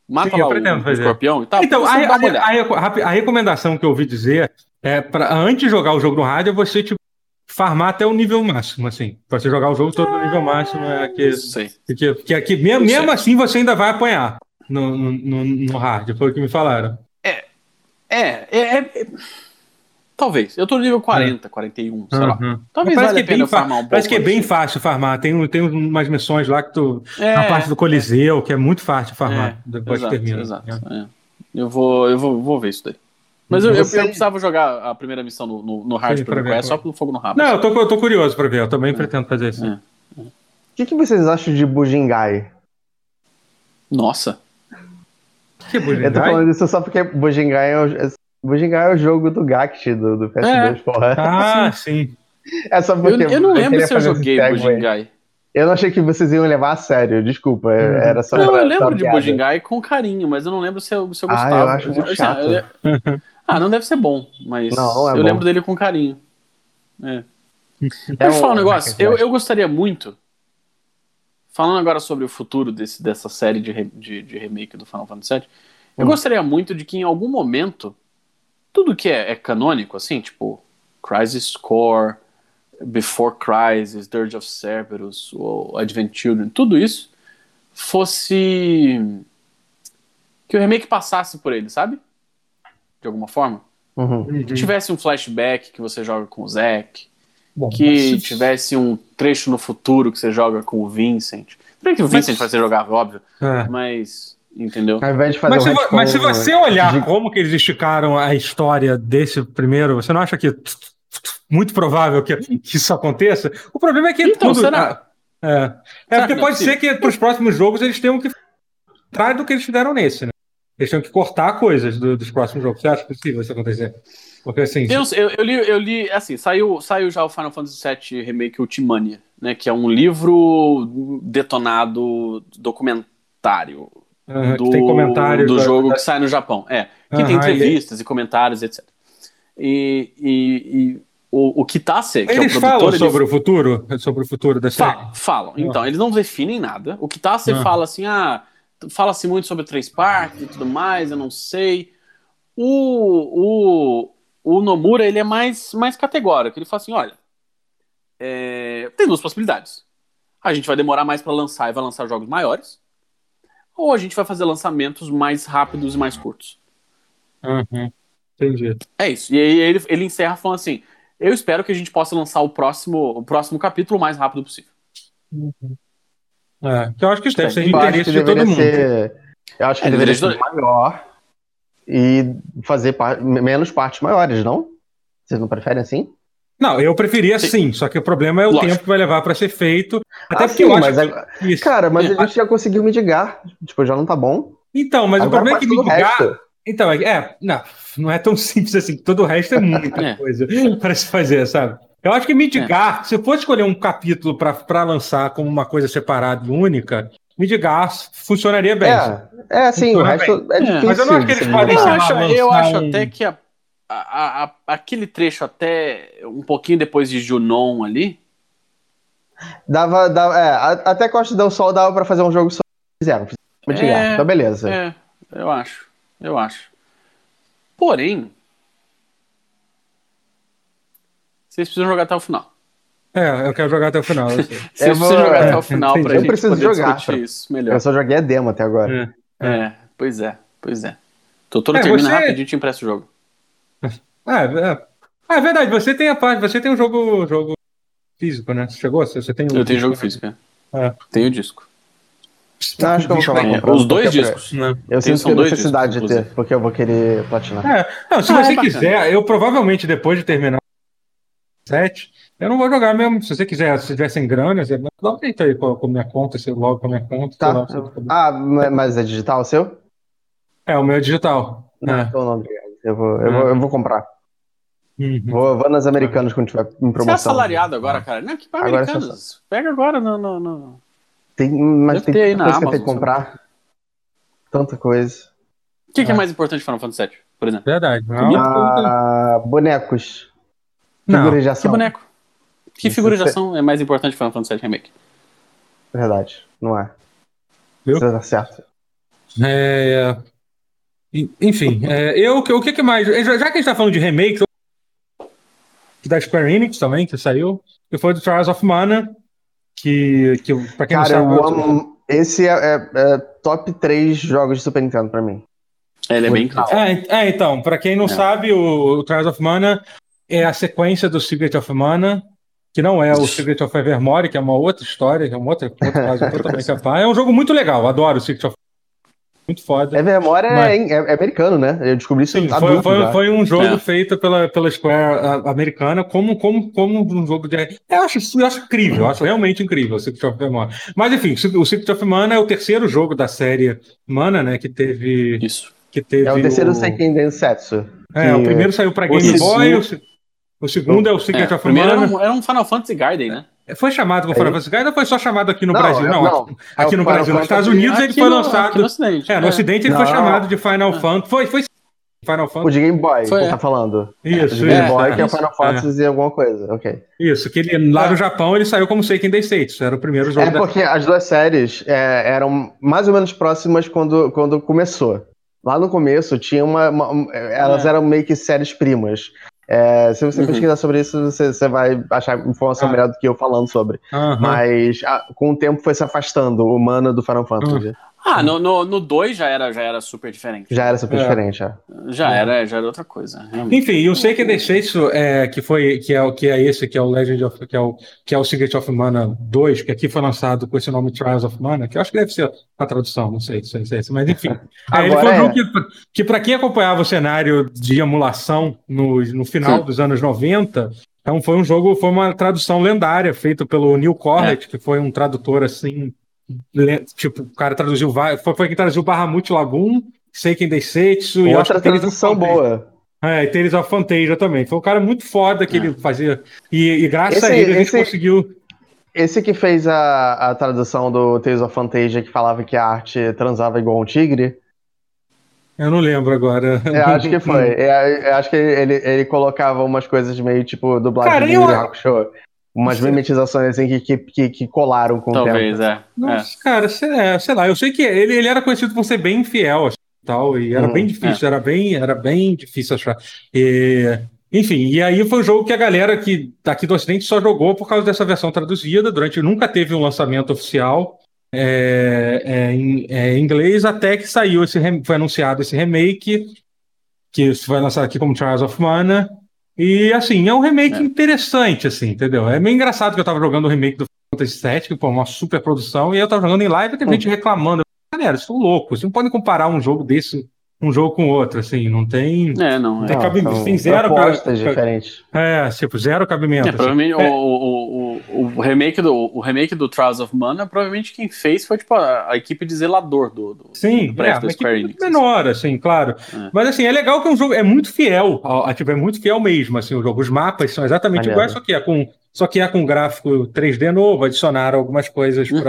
Mata Sim, lá o, o escorpião e tal. Então, a, a, a, a, recomendação que eu ouvi dizer é para antes de jogar o jogo no hard, é você tipo, farmar até o nível máximo, assim. Pra você jogar o jogo todo no nível máximo. É que, Sei. que, que, que, mesmo, mesmo assim você ainda vai apanhar no, no, no hard, foi o que me falaram. É. É, é, é Talvez. Eu tô no nível 40, é. 41, sei uhum. lá. Talvez parece que é bem farmar um pouco. Parece que é bem assim. fácil farmar. Tem, tem umas missões lá que tu. É. Na parte do Coliseu, que é muito fácil farmar é. depois exato, que termina. Exato. É. Eu, vou, eu vou, vou ver isso daí. Mas eu, eu, eu, precisava jogar a primeira missão no, no, no hard Sim, pra ver, só pelo fogo no rabo. Não, eu tô, eu tô curioso pra ver. Eu também é. pretendo fazer isso. O que, que vocês acham de Bujingai? Nossa. Que Bujingai? Eu tô falando isso só porque Bujingai é, o, Bujingai é o jogo do Gact do, do PS2, é. porra. Ah, sim. É só porque eu, eu não lembro se eu joguei Bujingai. Eu não achei que vocês iam levar a sério, desculpa. É, uhum. Era só Não, pra, eu lembro de Bujingai com carinho, mas eu não lembro se eu, se eu gostava. Ah, eu acho muito assim, chato. Eu, ah, não deve ser bom, mas não, é eu bom. lembro dele com carinho. É. é Deixa eu falar um negócio. Eu, eu gostaria muito. Falando agora sobre o futuro desse, dessa série de, de, de remake do Final Fantasy VII, eu hum. gostaria muito de que em algum momento tudo que é, é canônico, assim, tipo Crisis Core, Before Crisis, Dirge of Cerberus, o Advent Children, tudo isso fosse que o remake passasse por ele, sabe? de alguma forma. Uhum. Que tivesse um flashback que você joga com o Zack. Bom, que mas... tivesse um trecho no futuro que você joga com o Vincent. Não que o Vincent mas... vai ser jogável, óbvio. É. Mas. Entendeu? Ao invés de fazer mas, um se, mas se você olhar de... como que eles esticaram a história desse primeiro, você não acha que muito provável que, que isso aconteça? O problema é que então, tudo. Será? Ah, é, é porque pode ser que para os próximos jogos eles tenham que atrás do que eles fizeram nesse, né? Eles tinham que cortar coisas do, dos próximos jogos. Você acha possível isso acontecer? Porque assim. Eu, eu, eu, li, eu li, assim, saiu, saiu já o Final Fantasy VII Remake Ultimania, né? Que é um livro detonado documentário. Uhum, do, tem comentários do jogo da... que sai no Japão. É. Que uhum, tem entrevistas e... e comentários, etc. E, e, e o, o Kitase, que eles é o produtor, falam sobre ele... o futuro? Sobre o futuro da série? Falam, falam. Então, ah. eles não definem nada. O Kitase ah. fala assim, ah fala-se muito sobre três partes e tudo mais, eu não sei. O, o, o Nomura, ele é mais, mais categórico. Ele fala assim, olha, é, tem duas possibilidades. A gente vai demorar mais para lançar e vai lançar jogos maiores, ou a gente vai fazer lançamentos mais rápidos e mais curtos. Uhum. Entendi. É isso. E aí ele, ele encerra falando assim: eu espero que a gente possa lançar o próximo, o próximo capítulo o mais rápido possível. Uhum. É, que eu acho que isso deve ser de interesse de todo mundo. Ser, eu acho que é, deveria ser maior e fazer par menos partes maiores, não? Vocês não preferem assim? Não, eu preferia sim, só que o problema é o Lógico. tempo que vai levar para ser feito. Até ah, porque sim, eu mas acho que... Cara, mas é. a gente já conseguiu mitigar. Tipo, já não tá bom. Então, mas Agora o problema é que mitigar. Então, é, é, não, não é tão simples assim. Todo o resto é muita é. coisa para se fazer, sabe? Eu acho que Midgar, é. se eu fosse escolher um capítulo para lançar como uma coisa separada e única, Midgar funcionaria bem. É, é sim, o resto é difícil. Mas eu não acho que eles podem Eu acho, eu acho um... até que a, a, a, aquele trecho até um pouquinho depois de Junon ali. Dava, dava é, até Costa do Sol dava para fazer um jogo só. Fizeram, fizeram é, então beleza. É, eu acho, eu acho. Porém, Vocês precisam jogar até o final. É, eu quero jogar até o final. Vocês precisam jogar até o final pra eu gente preciso poder jogar, discutir isso melhor. Eu só joguei a demo até agora. É, é. é pois é, pois é. Totoro é, termina você... rapidinho e te empresta o jogo. Ah, é, é, verdade, você tem a parte, você tem um jogo, jogo físico, né? Você chegou? Você, tem um eu tenho jogo físico, é. é. Tenho disco. Não, acho que eu vou acabar comprando. Os dois discos. Né? Eu sinto que necessidade discos, de ter, porque eu vou querer platinar. É, não, se ah, você é quiser, eu provavelmente depois de terminar 7. Eu não vou jogar mesmo. Se você quiser, se tiver sem grana, você dá um jeito aí com, a minha conta, você logo com a minha conta. Tá. Lá, ah, mas é digital o seu? É, o meu é digital. Não, é. então não, obrigado. Eu vou, eu, é. vou, eu vou comprar. Uhum. Vou, vou nas americanas quando tiver em promoção. Você é assalariado agora, cara? Não, que para americanas. Pega agora no, no, no, Tem, mas Deve tem tanta coisa que tem que comprar. Tanta coisa. O que, que é. é mais importante de Final Fantasy VII, por exemplo? Verdade. Ah, bonecos. Figura de ação. Que boneco? Que figura de ação é mais importante de Final Fantasy VII Remake? Verdade, não é. Viu? Você tá certo. É, enfim, é, eu, o que, que mais? Já, já que a gente tá falando de remakes, que da Square Enix também, que saiu, que foi do Trials of Mana, que, que pra quem Cara, não sabe... Amo, esse é, é, é, top 3 jogos de Super Nintendo pra mim. Ele é bem incrível. É, é, então, pra quem não é. sabe, o, o Trials of Mana é a sequência do Secret of Mana, que não é o Secret of Evermore, que é uma outra história, que é uma outra, outro caso totalmente capaz. É um jogo muito legal, adoro o Secret of muito foda. Evermore é mas... é, é, americano, né? Eu descobri isso Sim, foi, foi, foi, um jogo é. feito pela, pela Square americana como, como, como um jogo de. Eu acho, eu acho incrível, eu acho realmente incrível o Secret of Mana. Mas enfim, o Secret of Mana é o terceiro jogo da série Mana, né? Que teve. Isso. Que teve é o terceiro o... Seiken Densetsu. É, que... o primeiro saiu pra Game Boy, o, o segundo é o Secret é, of Mana. Era um, era um Final Fantasy Garden, né? Foi chamado com Final Fantasy Guide ou foi só chamado aqui no não, Brasil? Não, não aqui, é no Brasil. Nos Estados Unidos ele foi no, lançado. No Ocidente, é, no é. Ocidente ele foi chamado de Final Fantasy. Foi, foi Final Fantasy. O de Game Boy, foi, que tá falando. Isso, o de Game Boy, que é o Final Fantasy e alguma coisa, ok. Isso, que ele, lá no Japão ele saiu como Seiken Day States, era o primeiro jogo. É porque as duas séries é, eram mais ou menos próximas quando, quando começou. Lá no começo tinha uma. uma elas é. eram meio que séries primas. É, se você uhum. pesquisar sobre isso, você, você vai achar informação ah. melhor do que eu falando sobre. Uhum. Mas a, com o tempo foi se afastando o mana do Final Fantasy. Uhum. Ah, no 2 no, no já, era, já era super diferente. Já era super é. diferente, já. Já era, já era outra coisa. Realmente. Enfim, eu sei que deixei isso, é, que foi, que é, que é esse, que é o Legend of, que é o, que é o Secret of Mana 2, que aqui foi lançado com esse nome Trials of Mana, que eu acho que deve ser a tradução, não sei, sei, sei mas enfim. é, ele foi um jogo que, que para quem acompanhava o cenário de emulação no, no final Sim. dos anos 90, então foi um jogo, foi uma tradução lendária feita pelo Neil Corlett, é. que foi um tradutor assim Tipo, o cara traduziu. Foi, foi quem traduziu Bahamut Lagoon, Seiken Densetsu e Outra tradução boa. É, e Tales of Fantasia também. Foi um cara muito foda que é. ele fazia. E, e graças esse, a ele a gente esse, conseguiu. Esse que fez a, a tradução do Tales of Fantasia que falava que a arte transava igual um tigre. Eu não lembro agora. Eu é, acho que foi. Eu, é, eu acho que ele, ele colocava umas coisas meio tipo dublagem cara, de eu... Show umas mimetizações assim que, que, que, colaram com Talvez, o tempo. é. Nossa, é. cara, sei, é, sei, lá, eu sei que ele, ele era conhecido por ser bem infiel assim, tal, e era hum, bem difícil, é. era, bem, era bem difícil achar. E, enfim, e aí foi um jogo que a galera que daqui do Ocidente só jogou por causa dessa versão traduzida, durante nunca teve um lançamento oficial é, é, em, é, em, inglês, até que saiu esse foi anunciado esse remake, que foi lançado aqui como Trials of Mana, e assim, é um remake é. interessante, assim, entendeu? É meio engraçado que eu tava jogando o remake do Fantasy VII, que pô, uma super produção, e eu tava jogando em live e tem gente reclamando. Galera, vocês estão loucos, vocês não podem comparar um jogo desse um jogo com outro, assim, não tem. É, não. Tem, é. cabe, não, tem zero. Propostas diferentes. É, tipo, zero cabimento. É, assim. provavelmente é. O, o, o, o, remake do, o remake do Trials of Mana, provavelmente quem fez foi, tipo, a, a equipe de zelador do, do Sim, do é, Square Enix. menor, assim, claro. É. Mas, assim, é legal que é um jogo, é muito fiel, a, a, tipo, é muito fiel mesmo, assim, o jogo. Os mapas são exatamente iguais, só que é com só que é com gráfico 3D novo, adicionaram algumas coisas uhum.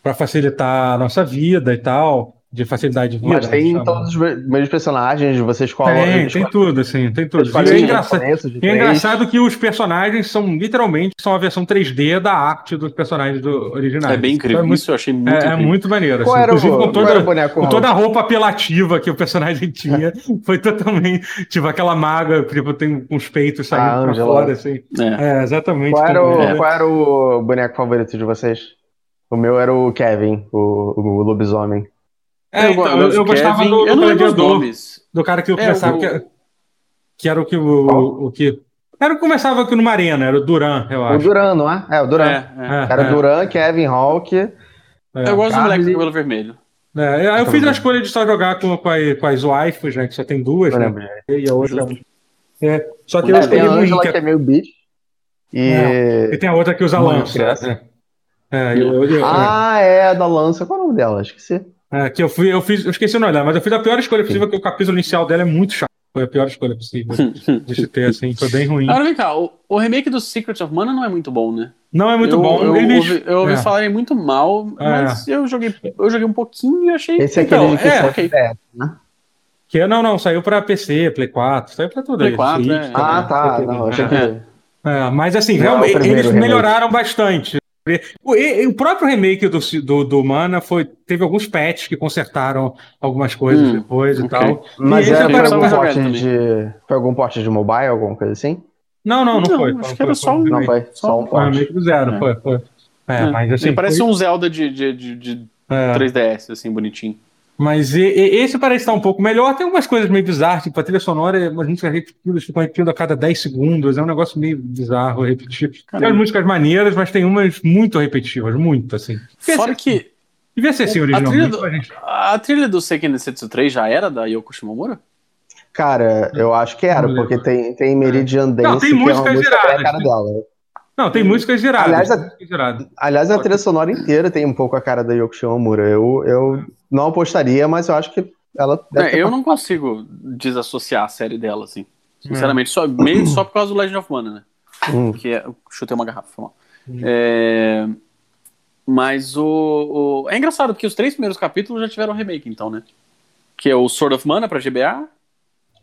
para facilitar a nossa vida e tal de facilidade de vida. Mas tem chama. todos os mesmos personagens, você escolhe. Tem, tem tudo, assim, tem tudo. E é, engraçado, é engraçado que os personagens são literalmente são a versão 3D da arte dos personagens do, originais. É bem incrível, então, é isso eu achei muito É, é muito maneiro. Assim. Inclusive, o, com, toda, com toda a roupa apelativa que o personagem tinha, foi totalmente. Tipo, aquela maga, tipo, tem uns peitos saindo ah, pra fora, assim. É, é exatamente. Qual era, o, qual era o boneco favorito de vocês? O meu era o Kevin, o, o lobisomem. É, eu, então, eu, eu gostava do, do gladiador. Do cara que eu é, pensava o... que, que era o que o, o que. Era o que começava aqui numa arena, era o Duran, eu acho. O Duran, não é? É, o Duran. É, é, era o é. Duran, Kevin Hawk. É. eu gosto do moleque do cabelo vermelho. É, eu fiz a escolha de só jogar com, com, a, com as waifus, né? Que só tem duas, né? E a outra. É, só que eu escolhi tem a Angela, que é meio bitch. E... e tem a outra que usa lança. É, eu, eu, ah, é, da lança. Qual é o nome dela? Esqueci. É, que eu fui, eu fiz, eu esqueci o nome dela, mas eu fiz a pior escolha possível, que o capítulo inicial dela é muito chato. Foi a pior escolha possível de se ter, assim. Foi bem ruim. Agora vem cá, o, o, remake do Secret of Mana não é muito bom, né? Não é muito eu, bom. Eu, Eles... ouvi, eu ouvi é. falarem muito mal, mas é. eu, joguei, eu joguei um pouquinho e achei... Esse é aquele então, é, okay. né? Que não, não, saiu pra PC, Play 4, saiu pra tudo Play 4, Switch, é. Ah, tá, não, achei que... É, mas assim, realmente, eles melhoraram bastante. O, o, próprio remake do, do, do, Mana foi, teve alguns patches que consertaram algumas coisas hum, depois okay. e tal. Mas e era foi algum, porte de, foi algum porte de mobile, alguma coisa assim? Não, não, não, não foi. Acho foi, que era só um. Não, foi só um Foi um remake do zero, é. foi, foi. É, é. Mas, assim, parece um Zelda de, de, de, de 3DS, é. assim, bonitinho. Mas e, e, esse parece estar um pouco melhor. Tem algumas coisas meio bizarras, tipo a trilha sonora, a gente repetidas, ficam repetindo a cada 10 segundos. É um negócio meio bizarro, repetitivo. Caramba. Tem as músicas maneiras, mas tem umas muito repetitivas, muito, assim. Fora que. Devia ser assim originalmente. A trilha, do, a trilha do Seiken Densetsu 3 já era da Yoko Shimomura? Cara, eu acho que era, porque tem, tem Meridian Dance, Não, tem que é uma música giradas, cara dela. Não, tem músicas giradas. Aliás, a, aliás, a trilha sonora inteira tem um pouco a cara da Yoko Shimomura. Eu, eu não apostaria, mas eu acho que ela. É, eu não consigo desassociar a série dela, assim. Sinceramente, só, meio só por causa do Legend of Mana, né? Hum. Que é, chutei uma garrafa, foi mal. Hum. É, mas o, o, É engraçado, porque os três primeiros capítulos já tiveram remake, então, né? Que é o Sword of Mana pra GBA,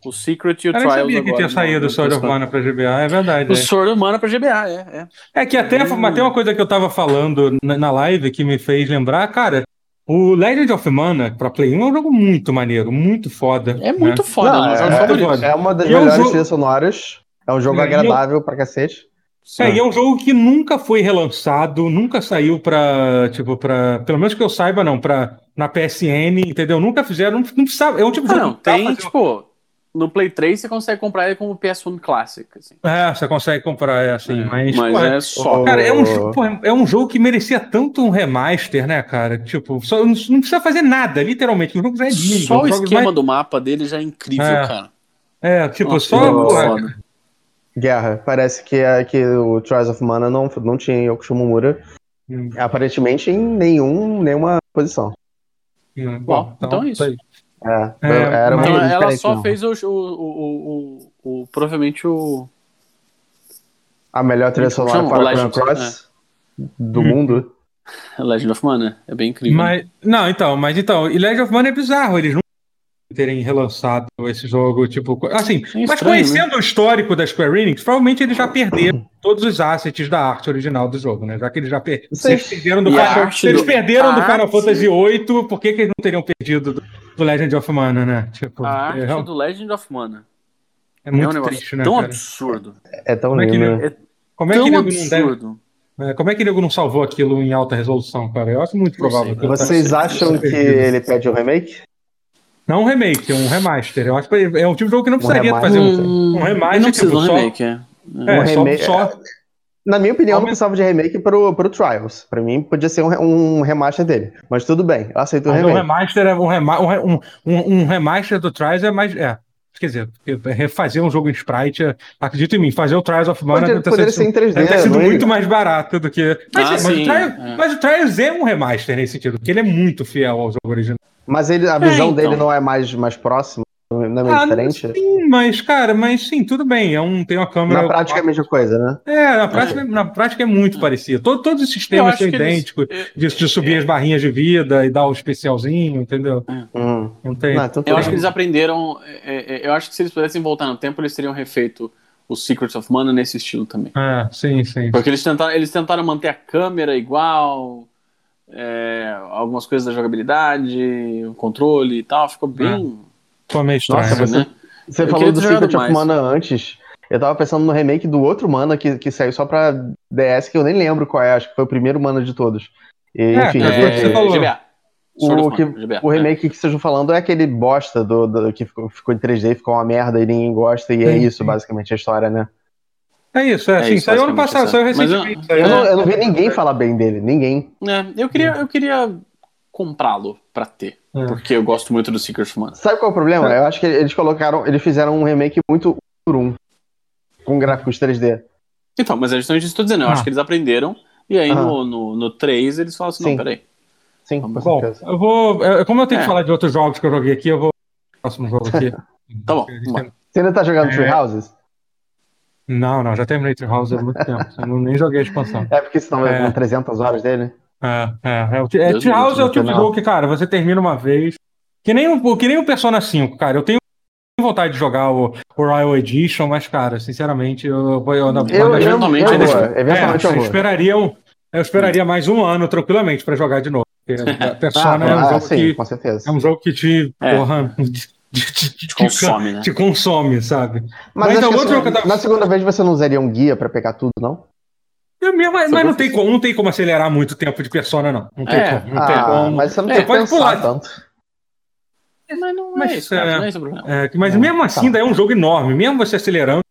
o Secret e o eu Trials. Eu sabia que tinha saído o Sword of Mana pra GBA, é verdade. O é. Sword of Mana pra GBA, é. É, é que até, hum. até uma coisa que eu tava falando na, na live que me fez lembrar, cara, o Legend of Mana pra Play 1 é um jogo muito maneiro, muito foda. É muito né? foda, Não, é, é, é, uma das e melhores é um jogo... trilhas sonoras. É um jogo é, agradável eu... pra cacete. É, e é um jogo que nunca foi relançado, nunca saiu pra, tipo, pra. Pelo menos que eu saiba, não, pra, na PSN, entendeu? Nunca fizeram, não, não precisava. É um tipo de ah, jogo. Não, tem, tipo, no Play 3 você consegue comprar ele como PS1 Classic. Assim. É, você consegue comprar, é assim, é, mas. Mas é só. Cara, é um, pô, é um jogo que merecia tanto um remaster, né, cara? Tipo, só, não, não precisa fazer nada, literalmente. O jogo já é lindo. Só o esquema mais... do mapa dele já é incrível, é. cara. É, tipo, Nossa, só. Guerra, parece que, é, que o Trials of Mana não, não tinha Yoko Shimomura. Hum. Aparentemente em nenhum, nenhuma posição. Hum, bom, então, então é isso. É, é era então ela só não. fez o, o, o, o, provavelmente o a melhor trilha sonora para Legend Cross é. do hum. mundo. Legend of Mana, é bem incrível. Mas, não, então, mas então, e Legend of Mana é bizarro, eles não terem relançado esse jogo, tipo, assim, é estranho, mas conhecendo né? o histórico da Square Enix, provavelmente eles já perderam todos os assets da arte original do jogo, né? Já que eles já per... eles perderam do, Final... eles perderam do Final Fantasy VIII, por que, que eles não teriam perdido do, do Legend of Mana, né? Tipo, a arte é... do Legend of Mana. É muito é um triste, né? Tão cara? absurdo. É tão lindo. Como é que, é como é que tão absurdo. Não deve... É, como é que ele não salvou aquilo em alta resolução, cara? Eu acho muito provável. Vocês acham que ele pede o um remake? Não um remake, um remaster. Eu acho que é um tipo de jogo que não precisaria um fazer um, um remaster. Não precisa tipo, um remake, é. É, um remake, só, só... Na minha opinião, não precisava de remake pro, pro Trials. Pra mim, podia ser um, um remaster dele. Mas tudo bem, eu aceito o remake. Um remaster, é um, rema um, um, um, remaster do Trials é mais. É. Quer dizer, refazer um jogo em sprite, acredito em mim, fazer o Trials of Mana poderia ser em 3D, deve ter sido muito mais barato do que. Mas, ah, mas, sim, o Trials, é. mas o Trials é um remaster nesse sentido, porque ele é muito fiel ao jogo original. Mas ele, a visão é, então. dele não é mais, mais próxima? Não é meio ah, diferente? Sim, mas, cara, mas sim, tudo bem. É um, tem uma câmera. Na prática é a mesma coisa, né? É, na prática, na prática é muito parecido. Todo, todos os sistemas são idênticos eles... de, de, subir é. as barrinhas de vida e dar o especialzinho, entendeu? É. Hum. Não tem. Não, então eu acho que eles aprenderam. É, é, eu acho que se eles pudessem voltar no tempo, eles teriam refeito o Secrets of Mana nesse estilo também. É, sim, sim. Porque eles tentaram, eles tentaram manter a câmera igual é, algumas coisas da jogabilidade, o controle e tal, ficou bem. Ficou meio estranho. Nossa, você, né? você falou do Secret of Mana antes. Eu tava pensando no remake do outro Mana que, que saiu só pra DS, que eu nem lembro qual é, acho que foi o primeiro Mana de todos. E, é, enfim, é, é, você falou. GBA. O, que, GBA, o remake é. que estejam falando é aquele bosta do, do que ficou, ficou em 3D, ficou uma merda e ninguém gosta, e é isso, basicamente, a história, né? É isso, é, é assim, saiu ano passado, saiu recentemente. Eu, eu, não, eu, não, vi ninguém falar bem dele, ninguém. É, eu queria, eu queria comprá-lo pra ter, é. porque eu gosto muito do Secret of Mana. Sabe qual é o problema? É. Eu acho que eles colocaram, eles fizeram um remake muito por um, com gráficos 3D. Então, mas é justamente isso que eu tô dizendo, eu ah. acho que eles aprenderam, e aí ah. no, no, no 3 eles falam assim, Sim. não, peraí. Sim, Vamos. Bom, eu vou, como eu tenho que é. falar de outros jogos que eu joguei aqui, eu vou próximo jogo aqui. tá bom, Você ainda tá jogando é... Tree Houses? Não, não, já terminei Tree Houses há muito tempo. Eu não, nem joguei a expansão. É porque senão é... com 300 horas dele. É, é. é, é, é Tree House é o tipo de jogo que, cara, você termina uma vez. Que nem, o, que nem o Persona 5, cara. Eu tenho vontade de jogar o, o Royal Edition, mas, cara, sinceramente, eu, eu, eu, eu eventualmente, eu, vou, eventualmente é, eu, esperaria eu esperaria mais um ano tranquilamente para jogar de novo. Persona ah, é um ah, jogo sim, que com certeza. é um jogo que te, é. porra, te, te, te, consome, né? te consome, sabe? Mas, mas é outro jogo tava... na segunda vez você não usaria um guia para pegar tudo, não? Eu mesmo, mas, mas não, tem como, não tem como acelerar muito o tempo de persona, não. Não tem é. como. Não ah, tem como. Mas você não é, tem pode pular tanto. Mas não mas, é isso, cara, é, não é esse o problema. É, mas mesmo assim, tá. ainda é um jogo enorme. Mesmo você acelerando,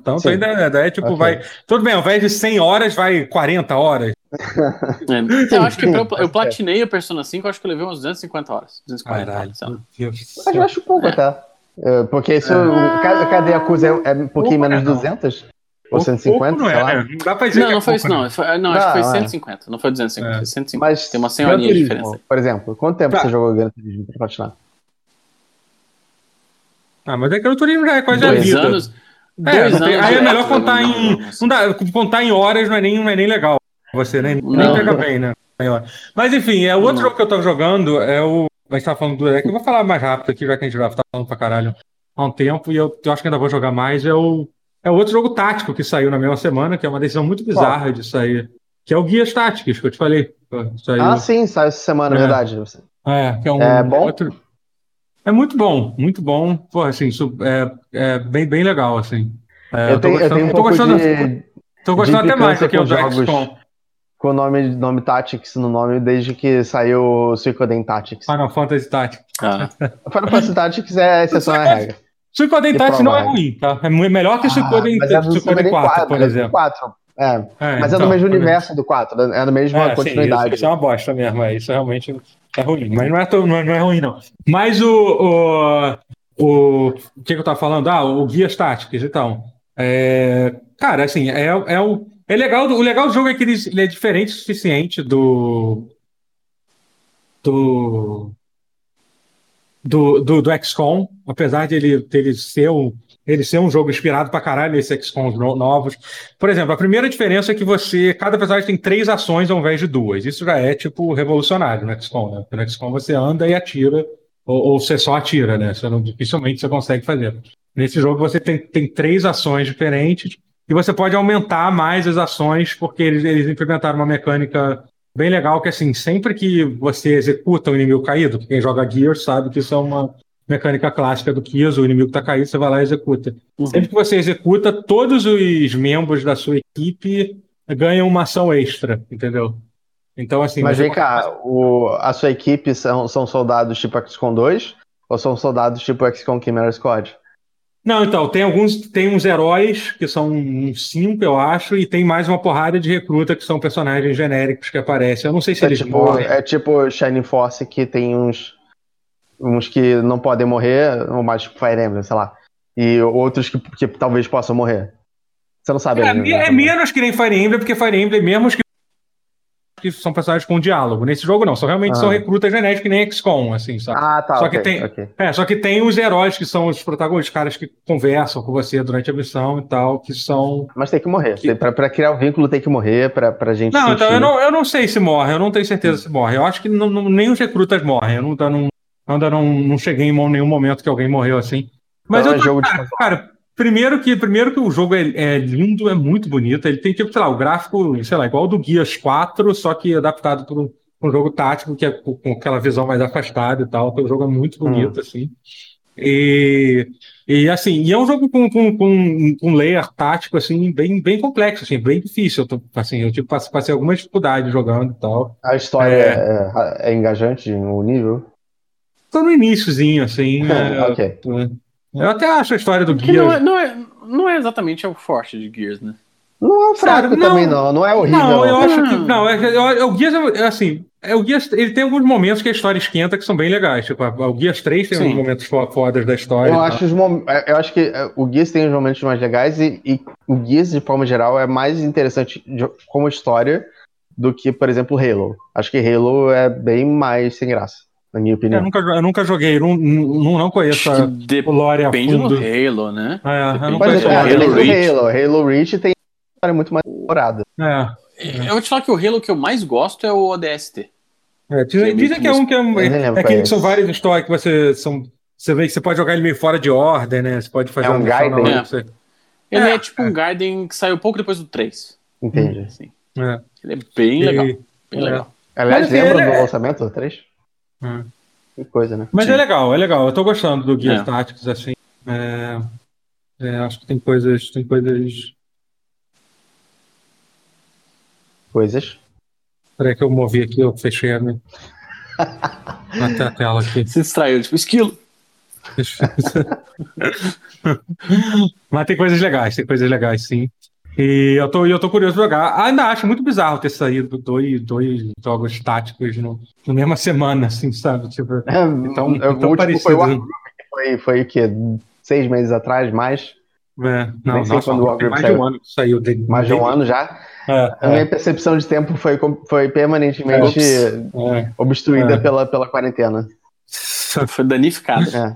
então ainda, ainda é tipo, okay. vai. Tudo bem, ao invés de 100 horas, vai 40 horas. É, eu acho que eu, eu platinei a Persona 5, eu acho que eu levei umas 250 horas. 240 Caralho, horas, eu acho pouco é. até. É, porque isso, é. cada Yakuza é, é um pouquinho menos de 200? Ou 150? Não, é, não dá pra dizer não, não foi isso, não. Foi, não, acho que foi 150. Não foi 250, foi 150. Mas tem uma senhorinha de diferença. Por exemplo, quanto tempo tá. você jogou Gran Turismo pra platinar? Ah, mas é que o Turismo já é quase Dois a vida. Anos, é, dois anos. Aí é melhor contar em. Não dá, contar em horas não é nem, não é nem legal. Você nem, nem pega bem, né? Mas enfim, é o outro não. jogo que eu tô jogando é o. A gente tá falando do. É que eu vou falar mais rápido aqui, já que a gente já tá falando pra caralho há um tempo, e eu, eu acho que ainda vou jogar mais. É o. É outro jogo tático que saiu na mesma semana, que é uma decisão muito bizarra de sair. Que é o Guias Táticos, que eu te falei. Saiu... Ah, sim, saiu essa semana, é. verdade. É, que é um. É bom? Outro... É muito bom, muito bom. Pô, assim, é, é bem, bem legal, assim. É, eu, tenho, eu, tô gostando, eu tenho um tô gostando, de, tô gostando até mais que o do XCOM com o nome, nome Tactics no nome desde que saiu o Suicoden Tactics. Final Fantasy Tactics. Ah. Final Fantasy Tactics é exceção à regra. Suicoden Tactics não é ruim, tá? É melhor que ah, Suicoden, é 4, 4, por exemplo. 4. É, é, mas então, é do mesmo universo do 4, é da mesma é, continuidade. Sim, isso, isso, é uma bosta mesmo, é, isso realmente é ruim. Mas não é, tão, não é, não é ruim, não. Mas o. O, o, o que, que eu tava falando? Ah, o Guias Táticos, então. É, cara, assim, é, é o é legal, o legal do jogo é que ele, ele é diferente o suficiente do. Do. Do, do, do XCOM, apesar de ele, dele ser um, ele ser um jogo inspirado pra caralho nesses XCOMs novos. Por exemplo, a primeira diferença é que você, cada personagem tem três ações ao invés de duas. Isso já é, tipo, revolucionário no XCOM, né? Porque no XCOM você anda e atira, ou, ou você só atira, né? Você não, dificilmente você consegue fazer. Nesse jogo você tem, tem três ações diferentes, e você pode aumentar mais as ações, porque eles, eles implementaram uma mecânica bem legal, que assim, sempre que você executa um inimigo caído, quem joga Gears sabe que isso é uma mecânica clássica do Gears, o inimigo está caído, você vai lá e executa. Uhum. Sempre que você executa, todos os membros da sua equipe ganham uma ação extra, entendeu? Então, assim. Mas vem cá, o, a sua equipe são, são soldados tipo XCOM 2 ou são soldados tipo XCOM Chimera Squad? Não, então, tem alguns, tem uns heróis, que são uns cinco, eu acho, e tem mais uma porrada de recruta, que são personagens genéricos que aparecem. Eu não sei se é eles tipo, morrem. É tipo Shining Force, que tem uns, uns que não podem morrer, ou mais tipo Fire Emblem, sei lá. E outros que, que talvez possam morrer. Você não sabe. É, ainda, é menos que nem Fire Emblem, porque Fire Emblem, mesmo os que que são personagens com diálogo. Nesse jogo não, são realmente ah. são recrutas genéticos que nem XCOM, assim, sabe? Ah, tá. Só okay, que tem, okay. é, só que tem os heróis que são os protagonistas, os caras que conversam com você durante a missão e tal, que são. Mas tem que morrer. Que... Pra, pra, criar o vínculo tem que morrer pra, pra gente. Não, sentir... então eu não, eu não sei se morre, eu não tenho certeza se morre. Eu acho que não, não, nem os recrutas morrem. Eu não, não, ainda não, não cheguei em nenhum momento que alguém morreu assim. Mas então, eu tô, é jogo cara, de... cara, Primeiro que, primeiro que o jogo é, é, lindo, é muito bonito. Ele tem, tipo, sei lá, o gráfico, sei lá, igual do Guias 4, só que adaptado para um, jogo tático, que é com, com, aquela visão mais afastada e tal. Então, o jogo é muito bonito, hum. assim. E, e assim, e é um jogo com, com, com, um layer tático, assim, bem, bem complexo, assim, bem difícil. Eu assim, eu tipo, passei alguma dificuldade jogando e tal. A história é, é, é engajante no nível? Tô no iníciozinho, assim. é, ok. Eu até acho a história do Gears. Não é, não, é, não é exatamente o forte de Gears, né? Não é o fraco Sério, também, não. Não é horrível. Não, eu acho que. Não, é, é, é o Gears é assim. É, o Gears, ele tem alguns momentos que a história esquenta que são bem legais. Tipo, o Gears 3 tem Sim. uns momentos fodas da história. Eu acho, os, eu acho que o Gears tem os momentos mais legais e, e o Gears, de forma geral, é mais interessante de, como história do que, por exemplo, Halo. Acho que Halo é bem mais sem graça. Na minha opinião. Eu nunca, eu nunca joguei, não, não, não conheço a, o lore a Depende fundo. do Halo, né? É, eu não conheço é, Halo. do Reach. Halo, Halo Reach tem uma história muito mais elaborada. É, Eu vou te falar que o Halo que eu mais gosto é o ODST. é, dizem, dizem que é um que é, um- é aquele é que são esse. várias histórias que você são. Você vê que você pode jogar ele meio fora de ordem, né? Você pode fazer É um Gaiden? hora É. você- Ele é, É, tipo um Garden que saiu pouco depois do 3. Entendi. Assim. É. Ele é bem E- legal. Bem é. legal. Aliás, Mas lembra ele do é- lançamento do 3? É. Que coisa, né? Mas Sim. é legal, é legal. Eu tô gostando do Gear É. Tactics, assim. É, é, acho que tem coisas. Tem coisas. Coisas. Peraí que eu movi aqui, eu fechei a minha. Até a tela aqui. Se distraiu, tipo, esquilo. Mas tem coisas legais, tem coisas legais, sim. E eu tô, eu tô curioso de jogar. Ainda acho muito bizarro ter saído dois, dois jogos táticos no, na mesma semana, assim, sabe? Tipo, É, Então- o então último parecido. foi o foi, foi o quê? Seis meses atrás, mais? é, não, Nem sei nossa, quando o tem Wargroup mais de saiu. um ano que saiu dele. Mais de um ano já. É, A minha percepção de tempo foi, foi permanentemente é, obstruída É. pela, pela quarentena. é. Foi danificado. É.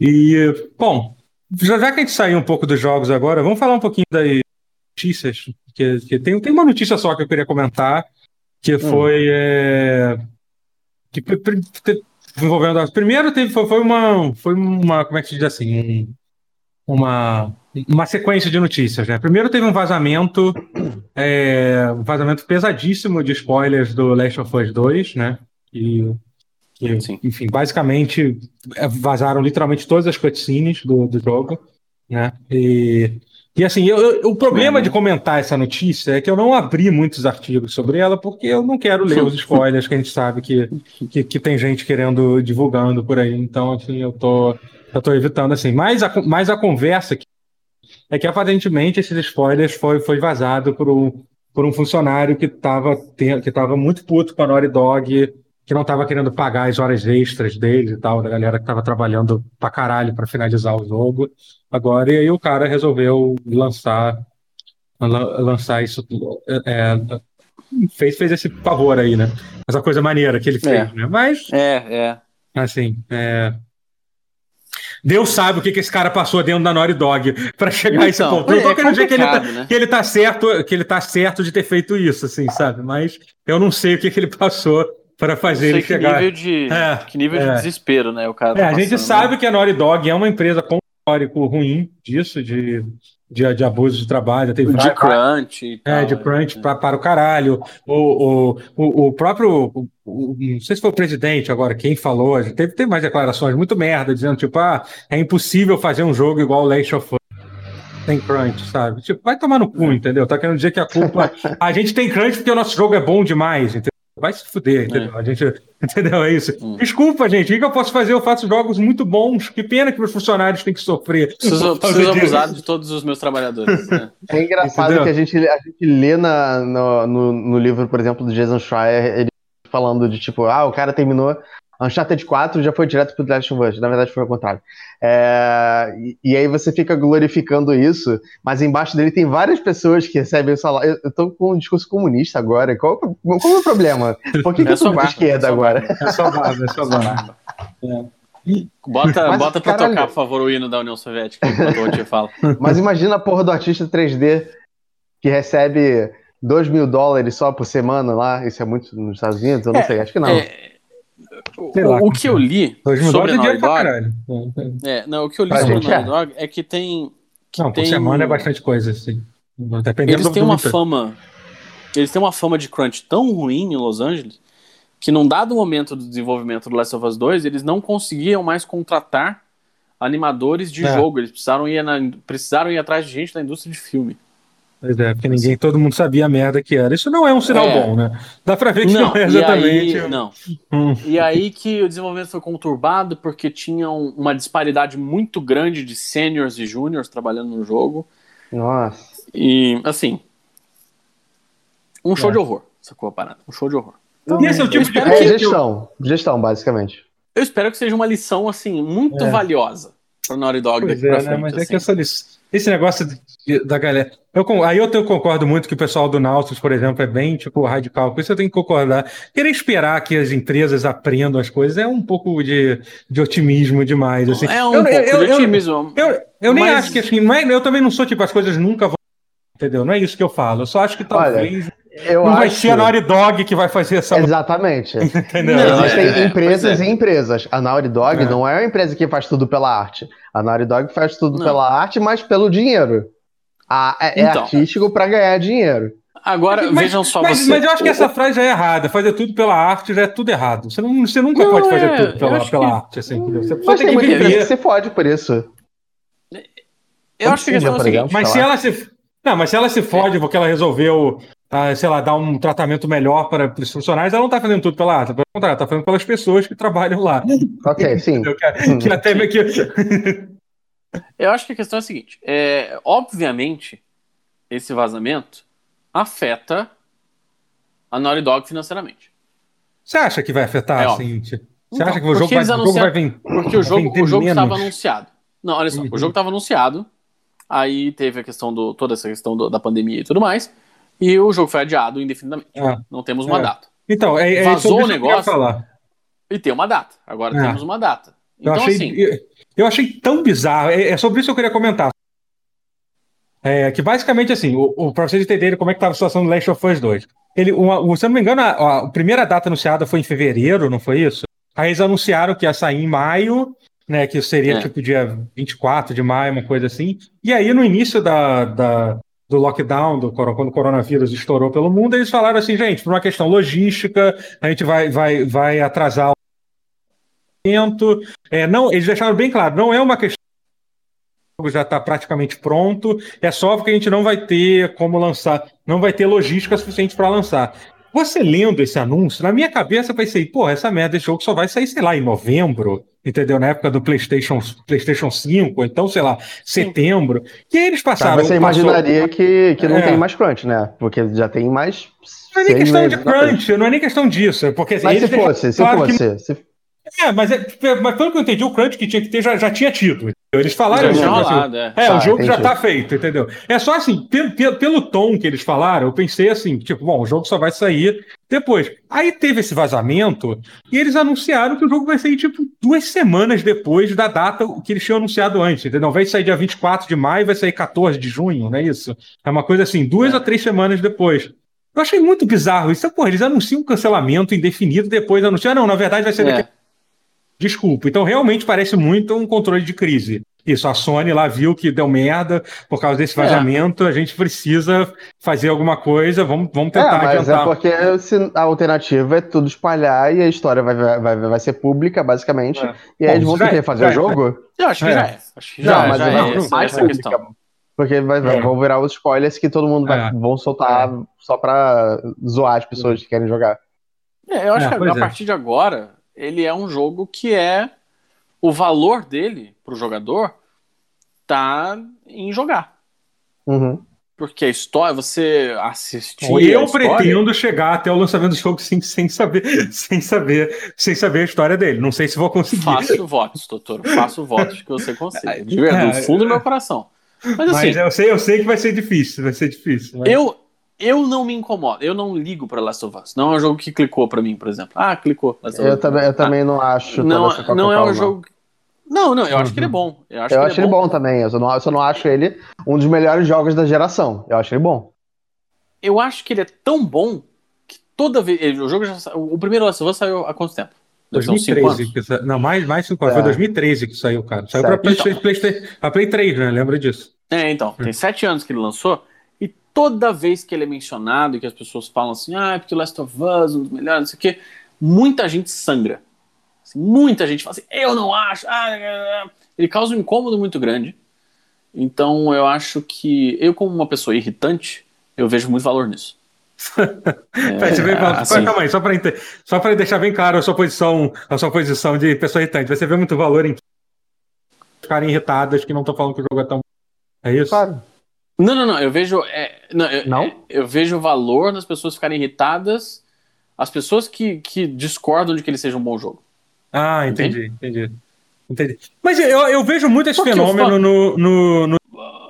E, bom, já, já que a gente saiu um pouco dos jogos agora, vamos falar um pouquinho das notícias. Que, que tem, tem uma notícia só que eu queria comentar, que foi. é, que, envolvendo. Primeiro teve, foi, uma. Foi uma. Como é que se diz assim? um- uma, uma sequência de notícias, né? Primeiro teve um vazamento. é, um vazamento pesadíssimo de spoilers do Last of Us 2, né? E, que, Sim. enfim, basicamente é, vazaram literalmente todas as cutscenes do, do jogo, né? E, e assim, eu- eu- o problema Uhum. de comentar essa notícia é que eu não abri muitos artigos sobre ela porque eu não quero ler os spoilers que a gente sabe que, que, que tem gente querendo divulgando por aí. Então, assim, eu tô, eu tô evitando assim. Mas a, mas a conversa aqui é que aparentemente esses spoilers foi, foi vazado por um, por um funcionário que estava que tava muito puto com a Naughty Dog, que não estava querendo pagar as horas extras dele e tal, da galera que estava trabalhando pra caralho para finalizar o jogo. Agora, e aí o cara resolveu lançar lan- lançar isso é, fez, fez esse favor aí, né? Essa coisa maneira que ele fez, É. né? Mas É, é. Assim, é... Deus sabe o que, que esse cara passou dentro da Naughty Dog para chegar a esse Então, ponto. Eu não tô é querendo dizer que ele, tá, né? que ele tá certo, que ele tá certo de ter feito isso, assim, sabe? Mas eu não sei o que, que ele passou para fazer ele que chegar. nível de, É, que nível é. de desespero, né? O cara É, tá a gente passando, sabe né? que a Naughty Dog é uma empresa com histórico ruim disso, de, de, de abuso de trabalho. Teve De várias- crunch e é, de né? crunch pra, para o caralho. O, o, o, o próprio. o- o- não sei se foi o presidente agora quem falou. Teve, teve mais declarações muito merda, dizendo, tipo, ah, é impossível fazer um jogo igual o Last of Us. Tem crunch, sabe? Tipo, vai tomar no cu, entendeu? Tá querendo dizer que a culpa. A gente tem crunch porque o nosso jogo é bom demais, entendeu? Vai se fuder, entendeu? A gente, entendeu? É isso. Hum. Desculpa, gente. O que eu posso fazer? Eu faço jogos muito bons. Que pena que os funcionários têm que sofrer. Preciso, preciso disso. abusar de todos os meus trabalhadores. Né? É engraçado Entendeu? que a gente, a gente lê na, no, no, no livro, por exemplo, do Jason Schreier, ele falando de tipo, ah, o cara terminou Uncharted 4 e já foi direto pro The Last of Us. Na verdade foi o contrário. É, e, e aí você fica glorificando isso, mas embaixo dele tem várias pessoas que recebem o salário. Eu, eu tô com um discurso comunista agora. Qual, qual é o problema? Por que, que É eu só de esquerda é agora? É só barba, é só barba. Bota, Mas, bota pra caralho. tocar, por favor, o hino da União Soviética, enquanto o Otis fala. Mas imagina a porra do artista 3D que recebe 2 mil dólares só por semana lá. Isso é muito nos Estados Unidos? Eu não É, sei, acho que não. É, o, Sei lá. o que eu li sobre é dinheiro Naughty pra Dog... É, não, o que eu li Pra sobre Naughty é. Dog é que tem... Que Não, por tem... semana é bastante coisa, assim. Dependendo Eles têm uma fama... Eles têm uma fama de crunch tão ruim em Los Angeles que num dado momento do desenvolvimento do Last of Us 2, eles não conseguiam mais contratar animadores de É. jogo. Eles precisaram ir, na- precisaram ir atrás de gente da indústria de filme. Pois é, porque ninguém, todo mundo sabia a merda que era. Isso não é um sinal É. bom, né? Dá pra ver que não, Não, é e exatamente. aí, não. Hum. E aí que o desenvolvimento foi conturbado porque tinha um- uma disparidade muito grande de seniors e juniors trabalhando no jogo. Nossa. E, assim, um show É. de horror, sacou a parada? Um show de horror. E esse é o tipo de coisa É eu- gestão. Gestão, basicamente. Eu espero que seja uma lição, assim, muito É. valiosa. pra Naughty Dog pois é, né? Mas assim. é que assim. essa, esse negócio de, da galera. Eu, aí eu, eu concordo muito que o pessoal do Nautilus, por exemplo, é bem tipo radical. Com isso eu tenho que concordar. Querer esperar que as empresas aprendam as coisas é um pouco de, de otimismo demais. Assim. É um eu, pouco eu, de otimismo. Eu, eu, nem mas... acho que assim, não é, eu também não sou tipo, as coisas nunca vão. Entendeu? Não é isso que eu falo. Eu só acho que talvez. Olha, eu não acho... vai ser a Naughty Dog que vai fazer essa. Exatamente. Entendeu? Não, Existem é, empresas é. e empresas. A Naughty Dog é. não é uma empresa que faz tudo pela arte. A Naughty Dog faz tudo não. pela arte, mas pelo dinheiro. A, é, é então. artístico para ganhar dinheiro. Agora, mas, vejam só mas, você. Mas eu acho que essa frase já é errada. Fazer tudo pela arte já é tudo errado. Você, não, você nunca não, pode fazer é, tudo pela, pela que... arte. Assim, você mas tem muita empresa que se fode por isso. Eu acho que a questão é. Mas se ela se. Não, mas se ela se fode porque ela resolveu tá, sei lá, dar um tratamento melhor para os funcionários, ela não está fazendo tudo pela ata, pelo contrário, está fazendo pelas pessoas que trabalham lá. Ok, sim. que, que até meio que... Eu acho que a questão é a seguinte: é, obviamente, esse vazamento afeta a Naughty Dog financeiramente. Você acha que vai afetar, é, assim? Você então, acha que o jogo vai, o jogo vai vir? Porque o jogo, o jogo estava anunciado. Não, olha só, uhum. o jogo estava anunciado, aí teve a questão do. toda essa questão do, da pandemia e tudo mais. E o jogo foi adiado indefinidamente. É. Não temos uma é. data. Então, é, é Vazou o negócio. Falar. E tem uma data. Agora é. temos uma data. Então, eu achei, assim. Eu, eu achei tão bizarro. É, é, sobre isso que eu queria comentar. É, que basicamente, assim, o, o, pra vocês entenderem como é que estava a situação do Last of Us 2. Ele, uma, se eu não me engano, a, a, a, primeira data anunciada foi em fevereiro, não foi isso? Aí eles anunciaram que ia sair em maio, né? Que seria é. tipo dia 24 de maio, uma coisa assim. E aí, no início da, da, do lockdown, do, quando o coronavírus estourou pelo mundo, eles falaram assim, gente, por uma questão logística, a gente vai, vai, vai atrasar o é, não, eles deixaram bem claro, não é uma questão já está praticamente pronto, é só porque a gente não vai ter como lançar, não vai ter logística suficiente para lançar. Você lendo esse anúncio, na minha cabeça eu pensei, pô, essa merda desse jogo só vai sair, sei lá, em novembro, entendeu? Na época do PlayStation, PlayStation 5, então, sei lá, setembro. E aí eles passaram. Tá, você imaginaria que, que não é. tem mais crunch, né? Porque já tem mais. Não é nem questão de crunch, não é nem questão disso. É porque, Mas se fosse, se fosse. Que... Se... É, mas, é, mas pelo que eu entendi, o crunch que tinha que ter já, já tinha tido. Eles falaram já assim, rolado, é. é tá, o jogo já tá feito, entendeu? É só assim, pelo, pelo tom que eles falaram, eu pensei assim, tipo, bom, o jogo só vai sair depois. Aí teve esse vazamento e eles anunciaram que o jogo vai sair, tipo, duas semanas depois da data que eles tinham anunciado antes, entendeu? Vai sair dia 24 de maio, vai sair 14 de junho, não é isso? É uma coisa assim, duas é. ou três semanas depois. Eu achei muito bizarro isso. Pô, eles anunciam um cancelamento indefinido, depois anunciam, ah, não, na verdade vai ser daqui é. Desculpa. Então, realmente parece muito um controle de crise. Isso, a Sony lá viu que deu merda por causa desse é. vazamento, é. a gente precisa fazer alguma coisa, vamos, vamos é, tentar é, mas adiantar. É porque a alternativa é tudo espalhar e a história vai, vai, vai ser pública, basicamente. É. E aí Bom, eles vão ter que fazer o jogo? Eu acho que já é. Acho que já, não, mas já não, é, não, mais essa questão. Porque vai, vai, vão virar os spoilers que todo mundo vai, vão soltar só pra zoar as pessoas que querem jogar. É, eu acho que a partir de agora ele é um jogo que é o valor dele para o jogador tá em jogar. Uhum. Porque a história, você assistir. Eu pretendo chegar até o lançamento do jogo sem, sem saber, sem saber, sem saber a história dele. Não sei se vou conseguir. Faço votos, doutor. Faço votos que você consiga. De verdade, no fundo do meu coração. Mas, assim, mas eu, sei, eu sei que vai ser difícil, vai ser difícil. Mas... Eu, eu não me incomodo, eu não ligo para Last of Us. Não é um jogo que clicou para mim, por exemplo. Ah, clicou. eu também, eu também ah, não acho. Não, não é um jogo. Não, não, eu acho que ele é bom. Eu acho, eu ele, acho é ele bom. bom. também. Eu só, não, eu só não acho ele um dos melhores jogos da geração. Eu acho ele bom. Eu acho que ele é tão bom que toda vez. O jogo já O primeiro Last of Us saiu há quanto tempo? 2013. Que sa... Não, mais, mais 5 anos. É. Foi 2013 que saiu, cara. Saiu para Play, então. Play, Play, Play 3, né? Lembra disso? É, então. Tem 7 anos que ele lançou toda vez que ele é mencionado e que as pessoas falam assim, ah, é porque Last of Us, um dos melhores, não sei o quê, muita gente sangra. Assim, muita gente fala assim, eu não acho. Ah, ah, ah, ah, ele causa um incômodo muito grande. Então eu acho que eu, como uma pessoa irritante, eu vejo muito valor nisso. é, assim, calma aí, só para só deixar bem claro a sua posição, a sua posição de pessoa irritante. Você vê muito valor em ficarem irritadas que não estão falando que o jogo é tão. É isso? Claro. Não, não, não. Eu vejo. É, não, eu, não? É, eu vejo valor nas pessoas ficarem irritadas, as pessoas que, que discordam de que ele seja um bom jogo. Ah, entendi, entendi. entendi. Entendi. Mas eu, eu vejo muito esse fenômeno no, no, no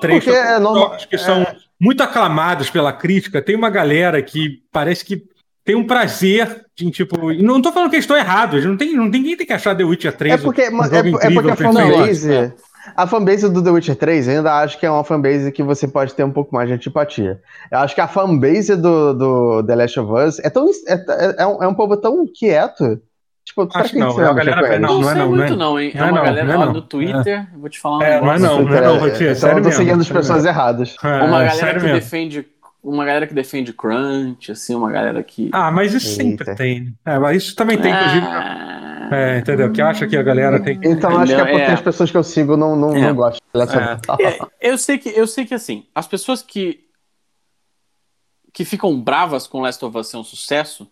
trecho é normal, que são é... muito aclamados pela crítica. Tem uma galera que parece que tem um prazer em, tipo. Não tô falando que eles estão errados, não tem, não, ninguém tem que achar The Witcher 3. É porque, um é, incrível, é porque a fanbase. A fanbase do The Witcher 3 ainda acho que é uma fanbase que você pode ter um pouco mais de antipatia. Eu acho que a fanbase do, do The Last of Us é, tão, é, é, é, um, é um povo tão quieto. Tipo, acho que não, é a galera, não, não, é não, muito não, hein? É, uma não, galera lá no Twitter, vou te falar um é, negócio. Não é não, não é não, Rotier, então sério tô seguindo as pessoas erradas. uma galera que defende uma galera que defende crunch, assim, uma galera que. Ah, mas isso Eita. sempre tem. É, mas isso também tem, inclusive. É, entendeu? Que acha que a galera tem. Então acho que é porque é. as pessoas que eu sigo não, não, é. não gostam. É. eu, sei que, eu sei que assim, as pessoas que. que ficam bravas com Last of Us ser um sucesso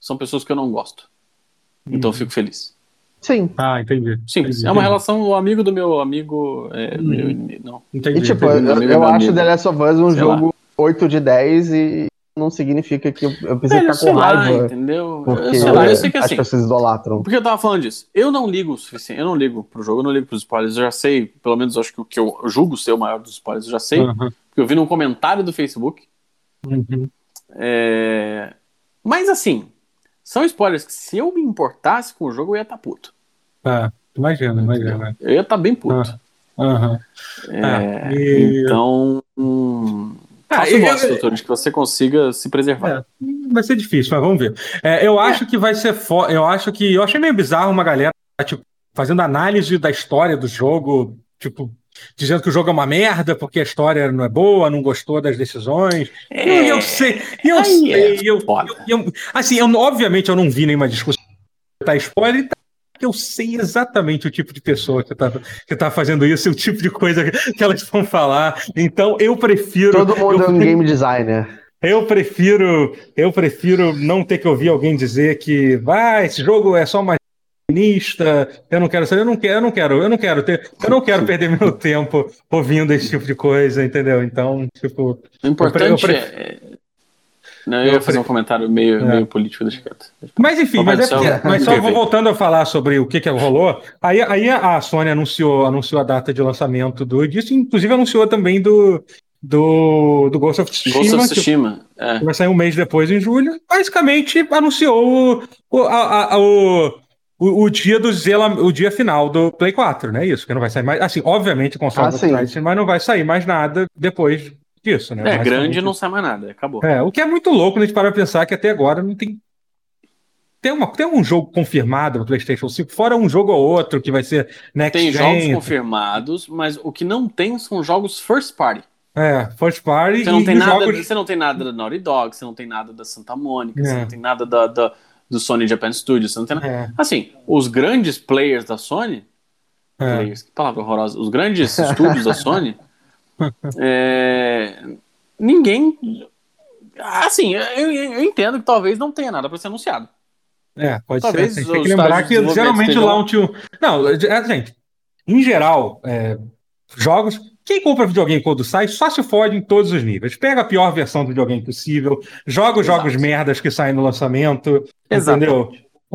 são pessoas que eu não gosto. Então eu fico feliz. Sim. Ah, entendi. Sim, entendi, é uma relação, o amigo do meu amigo. É, hum. meu, não. Entendi. E tipo, entendi. eu, eu acho The Last of Us um Sei jogo. Lá 8 de 10 e não significa que eu, eu preciso ficar com raiva. Lá, entendeu? Porque eu, lá, eu sei que assim, as pessoas idolatram. Porque eu tava falando disso. Eu não ligo o suficiente, eu não ligo pro jogo, eu não ligo pros spoilers. Eu já sei, pelo menos acho que o que eu julgo ser o maior dos spoilers, eu já sei. Uhum. Porque eu vi num comentário do Facebook. Uhum. É... Mas assim, são spoilers que se eu me importasse com o jogo, eu ia estar tá puto. Ah, imagina, imagina. Eu ia estar tá bem puto. Uhum. É, e... Então. Hum... Ah, Faça o voto, doutor, de que você consiga se preservar. É, vai ser difícil, mas vamos ver. É, eu acho que vai ser fo... Eu acho que. Eu achei meio bizarro uma galera, tipo, fazendo análise da história do jogo, tipo, dizendo que o jogo é uma merda porque a história não é boa, não gostou das decisões. É... E eu sei, eu Aí sei, é eu, eu, eu, assim, eu, obviamente eu não vi nenhuma discussão tá spoiler, tá eu sei exatamente o tipo de pessoa que está que tá fazendo isso, o tipo de coisa que elas vão falar. Então eu prefiro. Todo mundo eu, é um game designer. Eu prefiro, eu prefiro não ter que ouvir alguém dizer que ah, esse jogo é só uma eu não quero saber, eu não quero, eu não quero, eu não quero ter, eu não quero perder meu tempo ouvindo esse tipo de coisa, entendeu? Então, tipo, o importante eu, eu é não, eu ia fazer um comentário meio, é. meio político do quieto. Mas enfim, mas, é porque, mas só vou voltando a falar sobre o que, que rolou. Aí, aí a Sony anunciou, anunciou a data de lançamento do disso, inclusive anunciou também do, do, do Ghost of Tsushima. Ghost of Tsushima, que, é. vai sair um mês depois, em julho. Basicamente anunciou o, a, a, o, o, o, dia do Zela, o dia final do Play 4, né? Isso, que não vai sair mais. Assim, obviamente, console ah, do mas não vai sair mais nada depois disso, né? É, grande não sai mais nada, acabou. É, o que é muito louco, né, a gente para pensar que até agora não tem. Tem, uma, tem um jogo confirmado no PlayStation 5, fora um jogo ou outro que vai ser next Tem jogos confirmados, mas o que não tem são jogos first party. É, first party. Você não, tem nada, jogos... você não tem nada da Naughty Dog, você não tem nada da Santa Mônica, é. você não tem nada da, da, do Sony Japan Studios, você não tem nada. É. Assim, os grandes players da Sony. É. Players, que palavra horrorosa. Os grandes estúdios da Sony é, ninguém. Assim, eu, eu, entendo que talvez não tenha nada para ser anunciado. É, pode talvez ser. Tem que lembrar que geralmente launch. Não, é, gente, em geral, é, jogos. Quem compra videogame quando sai só se fode em todos os níveis. Pega a pior versão do videogame possível, joga os jogos merdas que saem no lançamento. Exato. Entendeu?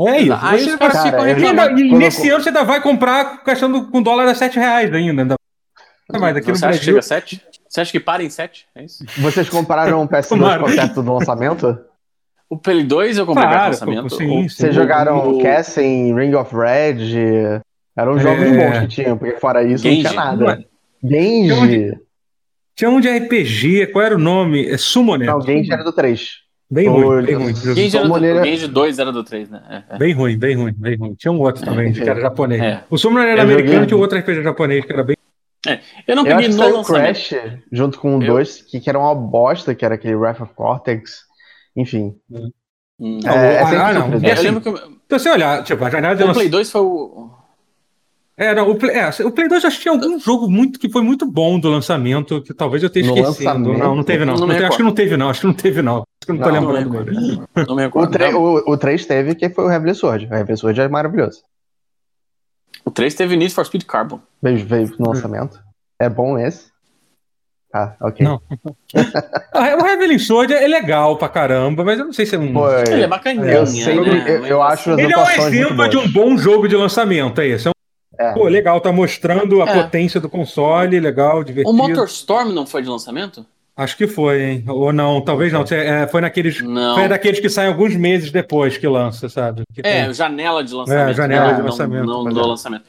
É isso. Aí, é cara, e, nesse ano você ainda vai comprar gastando com dólar a 7 reais ainda. ainda mas aqui Você no Brasil... acha que chega a 7? Você acha que para em 7? É isso? Vocês compraram o PS2 perto do lançamento? O Play 2 eu comprei claro, do lançamento. Sim, sim, Vocês jogaram o... Cassim, Ring of Red? Eram jogos é... bons que tinham, porque fora isso Genji. não tinha nada. Genji. Tinha um de RPG, qual era o nome? É Summoner. Não, Genji era do 3. Bem ruim, bem ruim. Genji, era do, Genji 2 era do 3, né? É, é. Bem ruim, bem ruim, bem ruim. Tinha um outro também, que era japonês. É. O Summoner era americano, tinha outro RPG japonês que era bem é, eu não peguei eu no lançamento. Crash junto com o 2, que, que era uma bosta, que era aquele Wrath of Cortex. Enfim. Hum. É, é ah, não. É, assim, que... Então, se olhar, tipo, a janela de O Play 2 foi o. É, não, o Play, é, o Play 2 acho que tinha algum jogo muito que foi muito bom do lançamento, que talvez eu tenha no esquecido. Não, não teve, não. não, não teve, acho que não teve, não. Acho que não teve, não. Acho que não, não tô lembrando. Não me recordo. O, 3, o, o teve, que foi o Heavenly Sword. O Heavenly Sword é maravilhoso. O 3 teve Need for Speed Carbon. Veio, veio no lançamento. É bom esse? Ah, ok. Não. o Reveling Sword é legal pra caramba, mas eu não sei se é um. Pô, ele é bacaninha. Eu, sempre, né? eu, eu acho Ele é um exemplo de um bom jogo de lançamento, é isso. É É. Pô, legal, tá mostrando a é. potência do console, legal, divertido. O MotorStorm não foi de lançamento? Acho que foi, hein? Ou não, talvez não. É, foi naqueles. Não. Foi daqueles que saem alguns meses depois que lança, sabe? Que é, tem... janela de lançamento. É, janela de lançamento. Não, não do lançamento.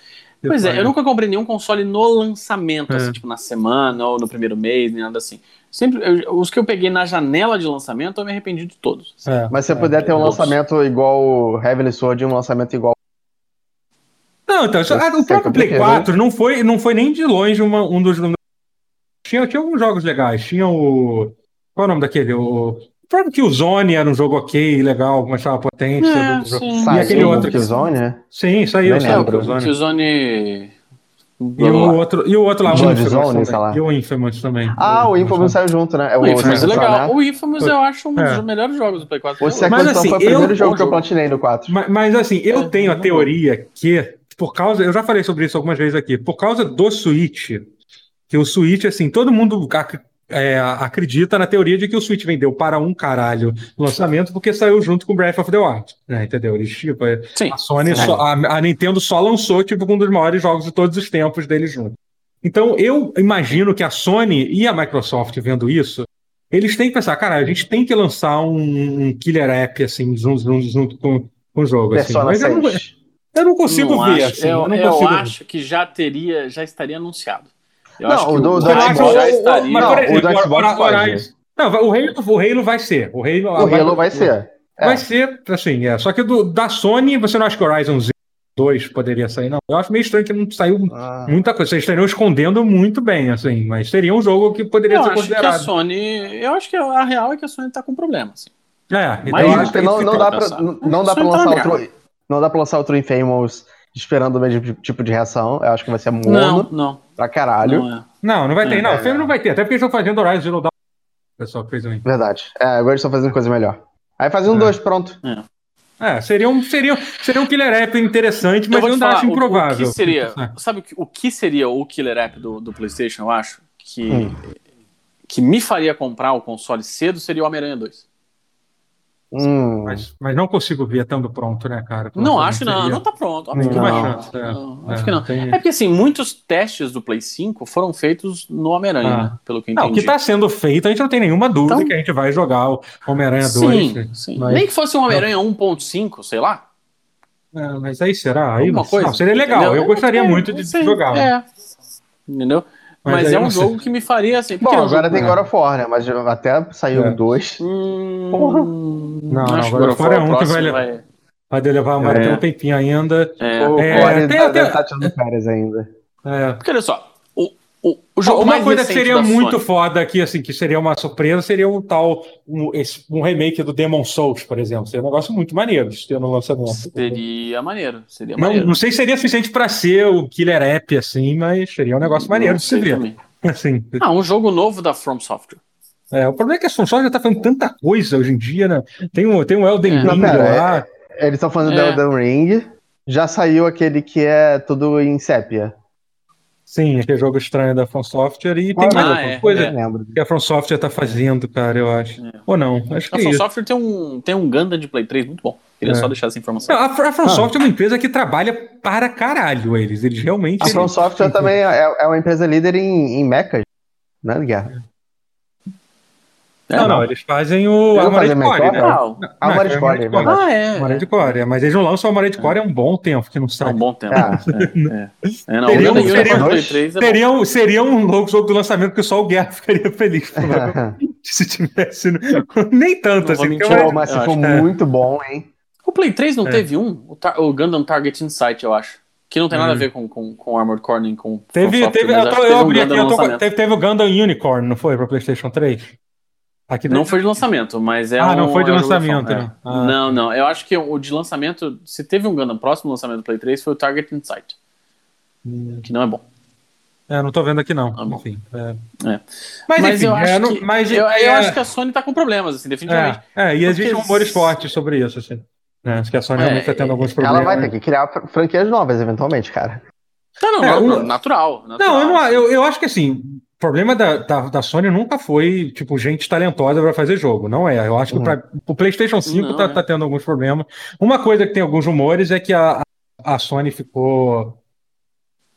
Pois é, eu nunca comprei nenhum console no lançamento, é. assim, tipo na semana ou no primeiro mês, nem nada assim. Sempre, eu, os que eu peguei na janela de lançamento, eu me arrependi de todos. Assim. É, Mas se você puder ter um todos. lançamento igual o Heavenly Sword e um lançamento igual. Não, então, eu, o próprio Play 4 não foi, não foi nem de longe uma, um dos. Tinha, tinha alguns jogos legais. Tinha o. Qual é o nome daquele? O próprio Killzone era um jogo ok, legal, mostrava a potência é, do jogo. E aquele outro. Killzone, né? Sim, saiu. saiu Killzone. Killzone. E o outro, e o outro lá, o Infamous, E o Infamous também. Ah, o Infamous saiu junto, né? É o, o Infamous é legal. Né? O Infamous eu acho um é. dos melhores jogos do Play 4. O Second mas, assim, foi o primeiro eu, jogo que eu platinei no 4. Mas, mas assim, eu é, tenho a teoria que, por causa, eu já falei sobre isso algumas vezes aqui, por causa do Switch, que o Switch, assim, todo mundo é, acredita na teoria de que o Switch vendeu para um caralho no lançamento porque saiu junto com Breath of the Wild, né, entendeu? Eles, tipo, Sim, a Sony, só, a, a, Nintendo só lançou, tipo, um dos maiores jogos de todos os tempos deles juntos. Então, eu imagino que a Sony e a Microsoft vendo isso, eles têm que pensar, cara, a gente tem que lançar um, um killer app, assim, junto, junto, junto com, com o jogo. Assim. Mas eu não, eu não consigo não ver, acho, assim. Eu, eu, eu consigo acho ver. que já teria, já estaria anunciado. Eu não, acho que o do, do Xbox já estaria. Mas, por exemplo, o do Xbox pode. Não, o Halo, o Halo vai ser. O Halo, o Halo vai, vai ser. Vai é. ser, assim, é. Só que do, da Sony, você não acha que o Horizon Zero 2 poderia sair, não? Eu acho meio estranho que não saiu ah. muita coisa. Vocês estariam escondendo muito bem, assim, mas seria um jogo que poderia eu ser considerado. Que a Sony, eu acho que a real é que a Sony tá com problema, assim. É, então mas acho que não, não, dá pra, não, dá pra lançar outro. Não dá pra lançar outro Infamous esperando o mesmo tipo de reação. Eu acho que vai ser mono. Não, não. Pra caralho. Não, é. não, não, vai ter. É, não, o filme não vai ter. Até porque eles estão fazendo Horizon Zero Dawn. O pessoal fez um. Verdade. É, agora eles estão fazendo coisa melhor. Aí fazendo um é. dois, pronto. É. é. seria um, seria, seria um killer app interessante, mas eu não acho improvável. O, o que seria, sabe o que, o que seria o killer app do, do PlayStation, eu acho? Que, hum. que me faria comprar o console cedo seria o Homem-Aranha 2. Hum. Mas, mas não consigo ver estando pronto, né, cara? Não, acho não, não tá pronto. Óbvio que não. Chance, é. não, acho é, que não. Tem... É porque assim, muitos testes do Play 5 foram feitos no Homem-Aranha, ah. né, pelo que eu entendi. Não, o que tá sendo feito, a gente não tem nenhuma dúvida então... que a gente vai jogar o Homem-Aranha 2. Sim, sim. Mas... Nem que fosse um Homem-Aranha 1.5, sei lá. É, mas aí será? Aí, coisa? Não, seria legal. Entendeu? Eu gostaria é, muito de jogar. É. Entendeu? Mas, mas é um jogo que me faria assim. Bom, agora tem God of War, né? Mas até saiu é. dois. Hum, Porra. Não, não, God of War é um que vai, vai... vai levar mais é. um tempinho ainda. É, o é, tem, tá, tem... tá tirando férias ainda. É. Porque olha só, o, o jogo uma coisa que seria muito Sony. foda aqui, assim, que seria uma surpresa, seria um tal, um, esse, um remake do Demon Souls, por exemplo. Seria um negócio muito maneiro de ter no lançamento. Seria maneiro, seria não, maneiro. Não sei se seria suficiente para ser o killer app, assim, mas seria um negócio maneiro de se ver. Assim. Ah, um jogo novo da From Software. É, o problema é que a From Software já tá fazendo tanta coisa hoje em dia, né? Tem um, tem um Elden é. Ring lá. É, eles estão falando é. do Elden Ring. Já saiu aquele que é tudo em sépia. Sim, aquele jogo estranho da From Software e tem ah, mais alguma é, coisa é. que a From Software tá fazendo, cara, eu acho. É. Ou não, acho que A From é Software tem um, tem um Gundam de Play 3 muito bom. Queria é. só deixar essa informação. a, a From ah. Software é uma empresa que trabalha para caralho eles, eles realmente... A From Software também é, é uma empresa líder em, em mechas, né, Guerra? É, não, não, eles fazem o Armored Core, né? Não, Armored Core. Ah, é. Armored Core, mas eles não lançam o Armored Core há um bom tempo que não sai. É um bom tempo. Ah, é, é. não, seria, um, seria, um, seria um novo jogo do lançamento que só o Guerra ficaria feliz. se tivesse. Nem tanto assim. Mentir, eu, mas for muito bom, hein? O Play 3 não teve um? O, o Gundam Target Insight, eu acho. Que não tem nada a ver com, com, com Armored Core nem com. Teve, teve, eu, tô, eu abri aqui, eu tô, teve, teve o Gundam Unicorn, não foi? Pra PlayStation 3? Aqui não foi de lançamento, mas é Ah, um, não foi de é lançamento, é. né? Ah. Não, não. Eu acho que o de lançamento, se teve um Gundam próximo lançamento do Play 3, foi o Target Insight. Hum. Que não é bom. É, não tô vendo aqui não. Ah, enfim. É. É. Mas, mas, enfim, eu, acho é, que, mas, eu, eu, acho que a Sony tá com problemas, assim, definitivamente. É, e existem rumores fortes sobre isso, assim. Né? Acho que a Sony realmente tá tendo alguns problemas. Ela vai ter que criar franquias novas, eventualmente, cara. Não, não, não natural, natural. Não, eu, não, eu, eu acho que assim, problema da, da, da, Sony nunca foi, tipo, gente talentosa para fazer jogo. Não é. Eu acho que uhum. o PlayStation 5 não, tá, é. tá, tendo alguns problemas. Uma coisa que tem alguns rumores é que a, a Sony ficou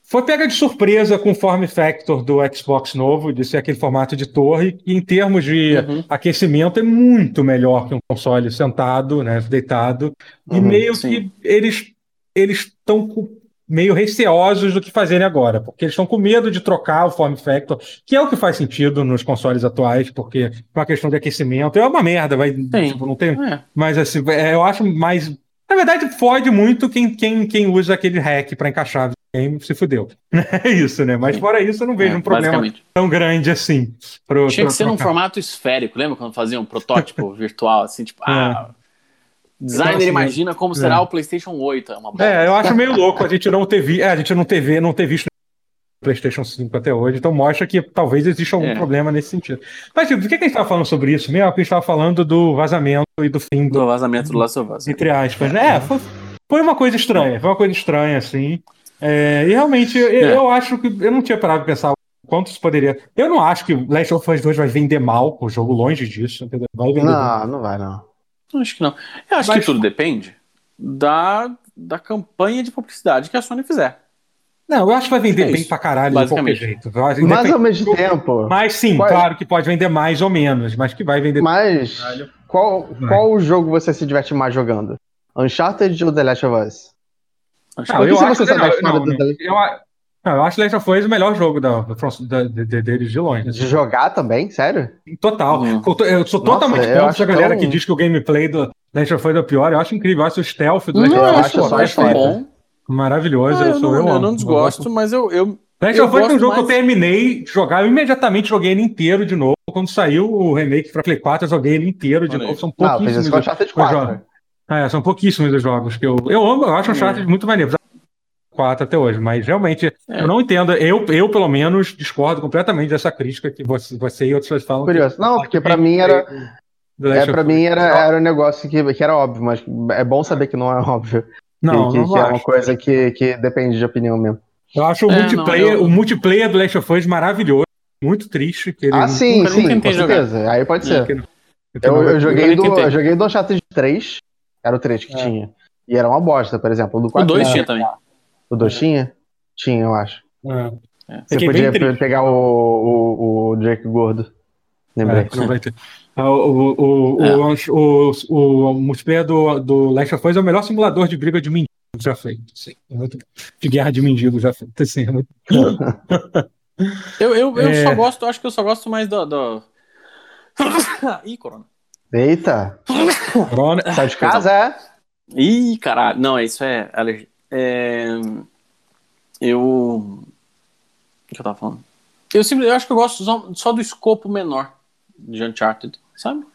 foi pega de surpresa com o form factor do Xbox novo, de ser aquele formato de torre, e em termos de uhum. aquecimento é muito melhor que um console sentado, né, deitado, uhum, e meio sim. que eles eles estão meio receosos do que fazerem agora, porque eles estão com medo de trocar o form factor, que é o que faz sentido nos consoles atuais, porque com a questão de aquecimento é uma merda, vai, tipo, não tem, é. mas assim, é, eu acho mais na verdade, fode muito quem, quem, quem usa aquele hack para encaixar game, se fudeu. É isso, né? Mas fora isso, eu não vejo é, um problema tão grande assim. Pro, Tinha pro, que ser num formato esférico, lembra quando fazia um protótipo virtual, assim, tipo, é. ah, Designer então, assim, imagina como será é. o PlayStation 8. É, uma é, eu acho meio louco a gente não ter, vi, é, a gente não ter, não ter visto PlayStation 5 até hoje, então mostra que talvez exista algum é. problema nesse sentido. Mas, tipo, do que, que a gente estava falando sobre isso mesmo? A gente estava falando do vazamento e do fim do. Do vazamento do Last of Us. Entre aspas. Né? É, foi, foi uma coisa estranha, foi uma coisa estranha, assim. É, e realmente, eu, é. eu, acho que eu não tinha parado de pensar quanto isso poderia. Eu não acho que Last of Us 2 vai vender mal o jogo, longe disso. Entendeu? Vai vender não, bem. não vai, não. Acho que não. Eu acho Mas... que tudo depende da, da campanha de publicidade que a Sony fizer. Não, eu acho que vai vender é bem pra caralho de qualquer jeito. Mas ao mesmo tempo. Mas sim, qual... É? claro que pode vender mais ou menos, mas que vai vender. Mas qual, qual o jogo você se diverte mais jogando? Uncharted ou The Last of Us? Não, eu, acho, não, não, eu, não, eu acho Last of Us o melhor jogo da, da, da, deles de longe. De jogar também? Sério? Total. Uhum. Eu sou totalmente Nossa, contra a galera tão... que diz que o gameplay do Last of Us é o pior. Eu acho incrível. Eu acho o stealth do Last of Us. Eu acho, eu acho bom. Maravilhoso. Ah, eu, sou, eu, eu, eu não desgosto, mas eu. eu Last of Us é um jogo mais... que eu terminei de jogar. Eu imediatamente joguei ele inteiro de novo. Quando saiu o remake para Play 4, eu joguei ele inteiro de novo. São pouquíssimos. Ah, de 4, é, são pouquíssimos os jogos que eu. Eu amo, eu acho o Uncharted é. muito maneiro. 4 até hoje, mas realmente é. eu não entendo. Eu, eu, pelo menos, discordo completamente dessa crítica que você, você e outras pessoas falam. Curioso. Não, porque para mim era. É, para mim era, era um negócio que, que era óbvio, mas é bom saber que não é óbvio. Não, que, não que é uma coisa que, que depende de opinião mesmo. Eu acho o é, multiplayer, não, eu... o multiplayer do Last of Us maravilhoso, muito triste. Que ele ah, sim, sim, com certeza. Aí pode é, ser. Eu, eu, joguei do, eu joguei do Uncharted 3, era o 3 que é. tinha. E era uma bosta, por exemplo. Do 4 o 2 tinha também. O 2 tinha? Tinha, eu acho. É. é. Você podia pegar o, o, o Drake gordo. Lembrei. É, não vai ter. Ah, o, o, é. o, o, o, o, multiplayer do, do Last of Us é o melhor simulador de briga de mendigo já feito. É de guerra de mendigo já feito. Sim, é muito... eu eu, eu é... só gosto, acho que eu só gosto mais do. do... Ih, Corona. Eita! Corona. Sai de casa, é? Ih, caralho. Não, isso é alergia. É... Eu. O que eu tava falando? Eu, sempre, eu acho que eu gosto só, só do escopo menor de Uncharted, sabe?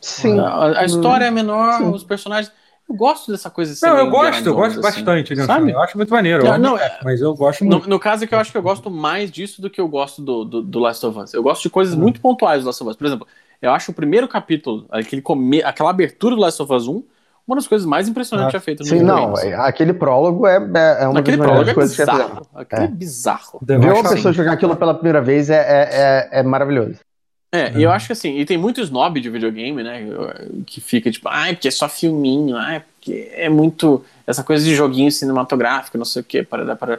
Sim. A, a história é menor, Sim. os personagens. Eu gosto dessa coisa assim. Não, eu gosto, eu gosto assim, bastante, né? sabe? Eu acho muito maneiro. Não, não, é, mas eu gosto muito. No, no, caso é que eu acho que eu gosto mais disso do que eu gosto do, do, do Last of Us. Eu gosto de coisas hum. muito pontuais do Last of Us. Por exemplo, eu acho o primeiro capítulo, aquele come, aquela abertura do Last of Us 1, uma das coisas mais impressionantes ah, já feitas no Sim, não, é, aquele prólogo é, é, é uma aquele das melhores é coisas bizarro, que Aquele é, é bizarro. Ver uma pessoa assim. jogar aquilo pela primeira vez é, é, é, é maravilhoso. É, e eu acho que assim, e tem muito snob de videogame, né? Que fica tipo, ah, porque é só filminho, ah, porque é muito. Essa coisa de joguinho cinematográfico, não sei o quê, para para.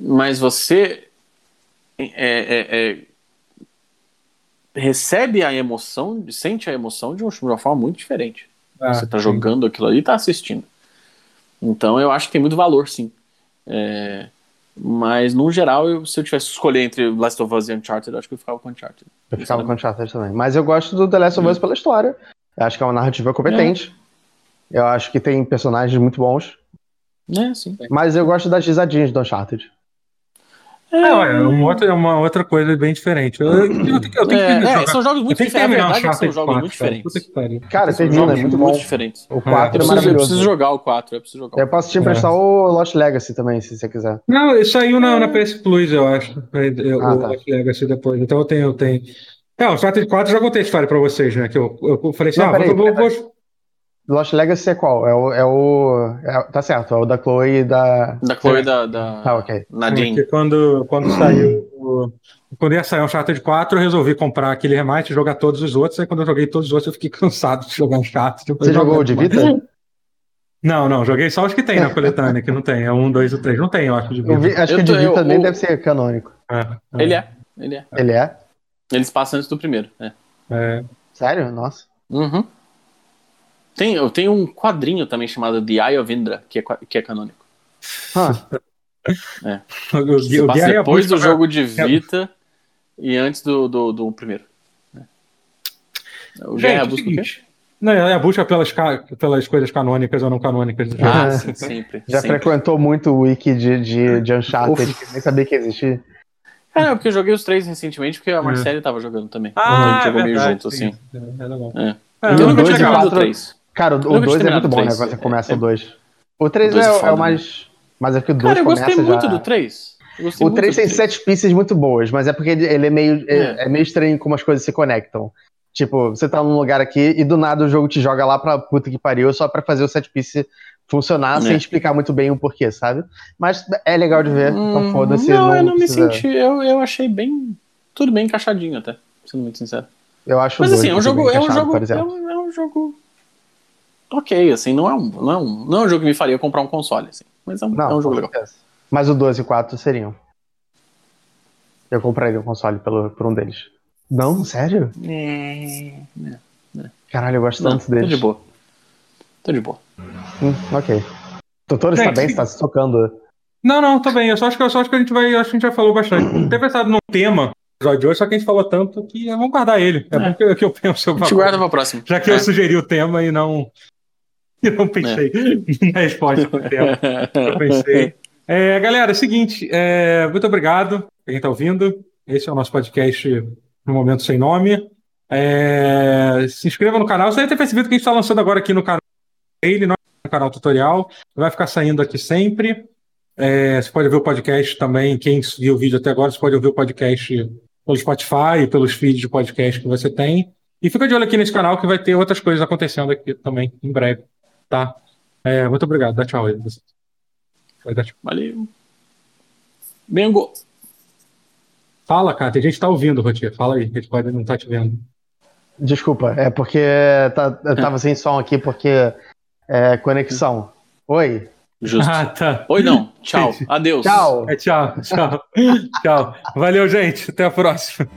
Mas você é, é, é, recebe a emoção, sente a emoção de uma forma muito diferente. Ah, você tá sim. jogando aquilo ali e tá assistindo. Então eu acho que tem muito valor, sim. É, mas, no geral, eu, se eu tivesse que escolher entre Last of Us e Uncharted, eu acho que eu ficava com Uncharted. Eu ficava com Uncharted também. Mas eu gosto do The Last of Us hum. pela história. Eu acho que é uma narrativa competente. É. Eu acho que tem personagens muito bons. É, sim. Mas eu gosto das risadinhas do Uncharted. É, é uma outra, é uma outra coisa bem diferente. Eu, eu, eu, eu tenho é, que é, são jogos muito diferentes. A verdade é são jogos 4, muito diferentes. Cara, termina, é muito. Muito diferentes. O 4 é, é maravilhoso. Eu preciso jogar o 4. Eu, preciso jogar eu posso te emprestar é. o Lost Legacy também, se você quiser. Não, isso saiu na, na PS Plus, eu acho. Eu, ah, o tá. Lost Legacy depois. Então eu tenho. Eu tenho... É, o Strategy 4 eu já contei a história pra vocês, né? Que eu, eu falei assim, não, ah, peraí, vou, vou, Lost Legacy é qual? É o. É o é, tá certo, é o da Chloe e da. Da Chloe e da, da. Ah, ok. Nadine. quando, quando saiu. Quando ia sair um Uncharted 4, eu resolvi comprar aquele remate e jogar todos os outros. Aí quando eu joguei todos os outros, eu fiquei cansado de jogar Uncharted. Você jogou o de Vita? Não, não, joguei só os que tem na coletânea, que não tem. É um, dois e três. Não tem, eu acho. De eu vi, acho eu que o de Vita também deve ser canônico. É, é. Ele é. Ele é. Ele é? Eles passam antes do primeiro. É. é. Sério? Nossa. Uhum. Tem, eu tenho um quadrinho também chamado The Eye of Indra, que é, que é canônico. Ah. É. O, Se passa depois do jogo de Vita e antes do, do, do primeiro. O Gente, é a busca seguinte, não, é a busca pelas, pelas coisas canônicas ou não canônicas. Ah, sim, sempre. Já sempre. frequentou muito o wiki de, de, de Uncharted, que nem sabia que existia. É, porque eu joguei os três recentemente, porque a é. Marcele é. tava jogando também. Ah, a gente jogou meio junto, assim. É, legal. É. É, eu nunca tinha jogado o 3. Cara, o 2 é muito bom, né? Quando você começa o 2. O 3 é, é, o mais. Mas é que o 2 Cara, eu gostei muito do 3. O 3 tem sete pistas muito boas, mas é porque ele, ele é, meio, é. é. meio estranho como as coisas se conectam. Tipo, você tá num lugar aqui e do nada o jogo te joga lá pra puta que pariu só pra fazer o set piece funcionar é. sem explicar muito bem o porquê, sabe? Mas é legal de ver, então hum, então foda-se. Não, não, eu não precisa... me senti, eu, eu achei bem, tudo bem encaixadinho até, sendo muito sincero. Eu acho Mas assim, é um jogo, é um jogo, é um, é um jogo ok, assim, não é, um, não, é um, não é um jogo que me faria comprar um console, assim, mas é um, não, é um jogo legal. Mas o 12 e 4 seriam. Eu compraria um console pelo, por um deles. Não, sério? É, é, é. Caralho, eu gosto tanto deles. Tô de boa. Tô de boa. Hum, ok. Doutor, está bem? Você tá se tocando? Não, não, tô bem. Eu só acho que, eu só acho que a gente vai. Acho que a gente já falou bastante. Ter pensado num tema episódio de hoje, só que a gente falou tanto que vamos guardar ele. É, é. bom que, que, eu penso. A gente guarda pra próxima. Já que é. eu sugeri o tema e não. E não pensei é. na resposta tema. Eu pensei. É, galera, é o seguinte, é, muito obrigado pra quem está ouvindo. Esse é o nosso podcast no Momento Sem Nome. É, se inscreva no canal. Você deve ter percebido que a gente está lançando agora aqui no canal ele, no canal tutorial. Vai ficar saindo aqui sempre. É, você pode ver o podcast também. Quem viu o vídeo até agora, você pode ouvir o podcast pelo Spotify, pelos feeds de podcast que você tem. E fica de olho aqui nesse canal que vai ter outras coisas acontecendo aqui também em breve. Tá? É, muito obrigado. Dá tchau aí. Valeu. Bengo. Fala, cara. Tem gente que tá ouvindo, Rotier. Fala aí. A gente pode não estar tá te vendo. Desculpa. É porque tá, eu tava sem som aqui porque é conexão. Oi. Justo. Ah, tá. Oi, não. Tchau. Adeus. Tchau. É, tchau. Tchau. tchau. Valeu, gente. Até a próxima.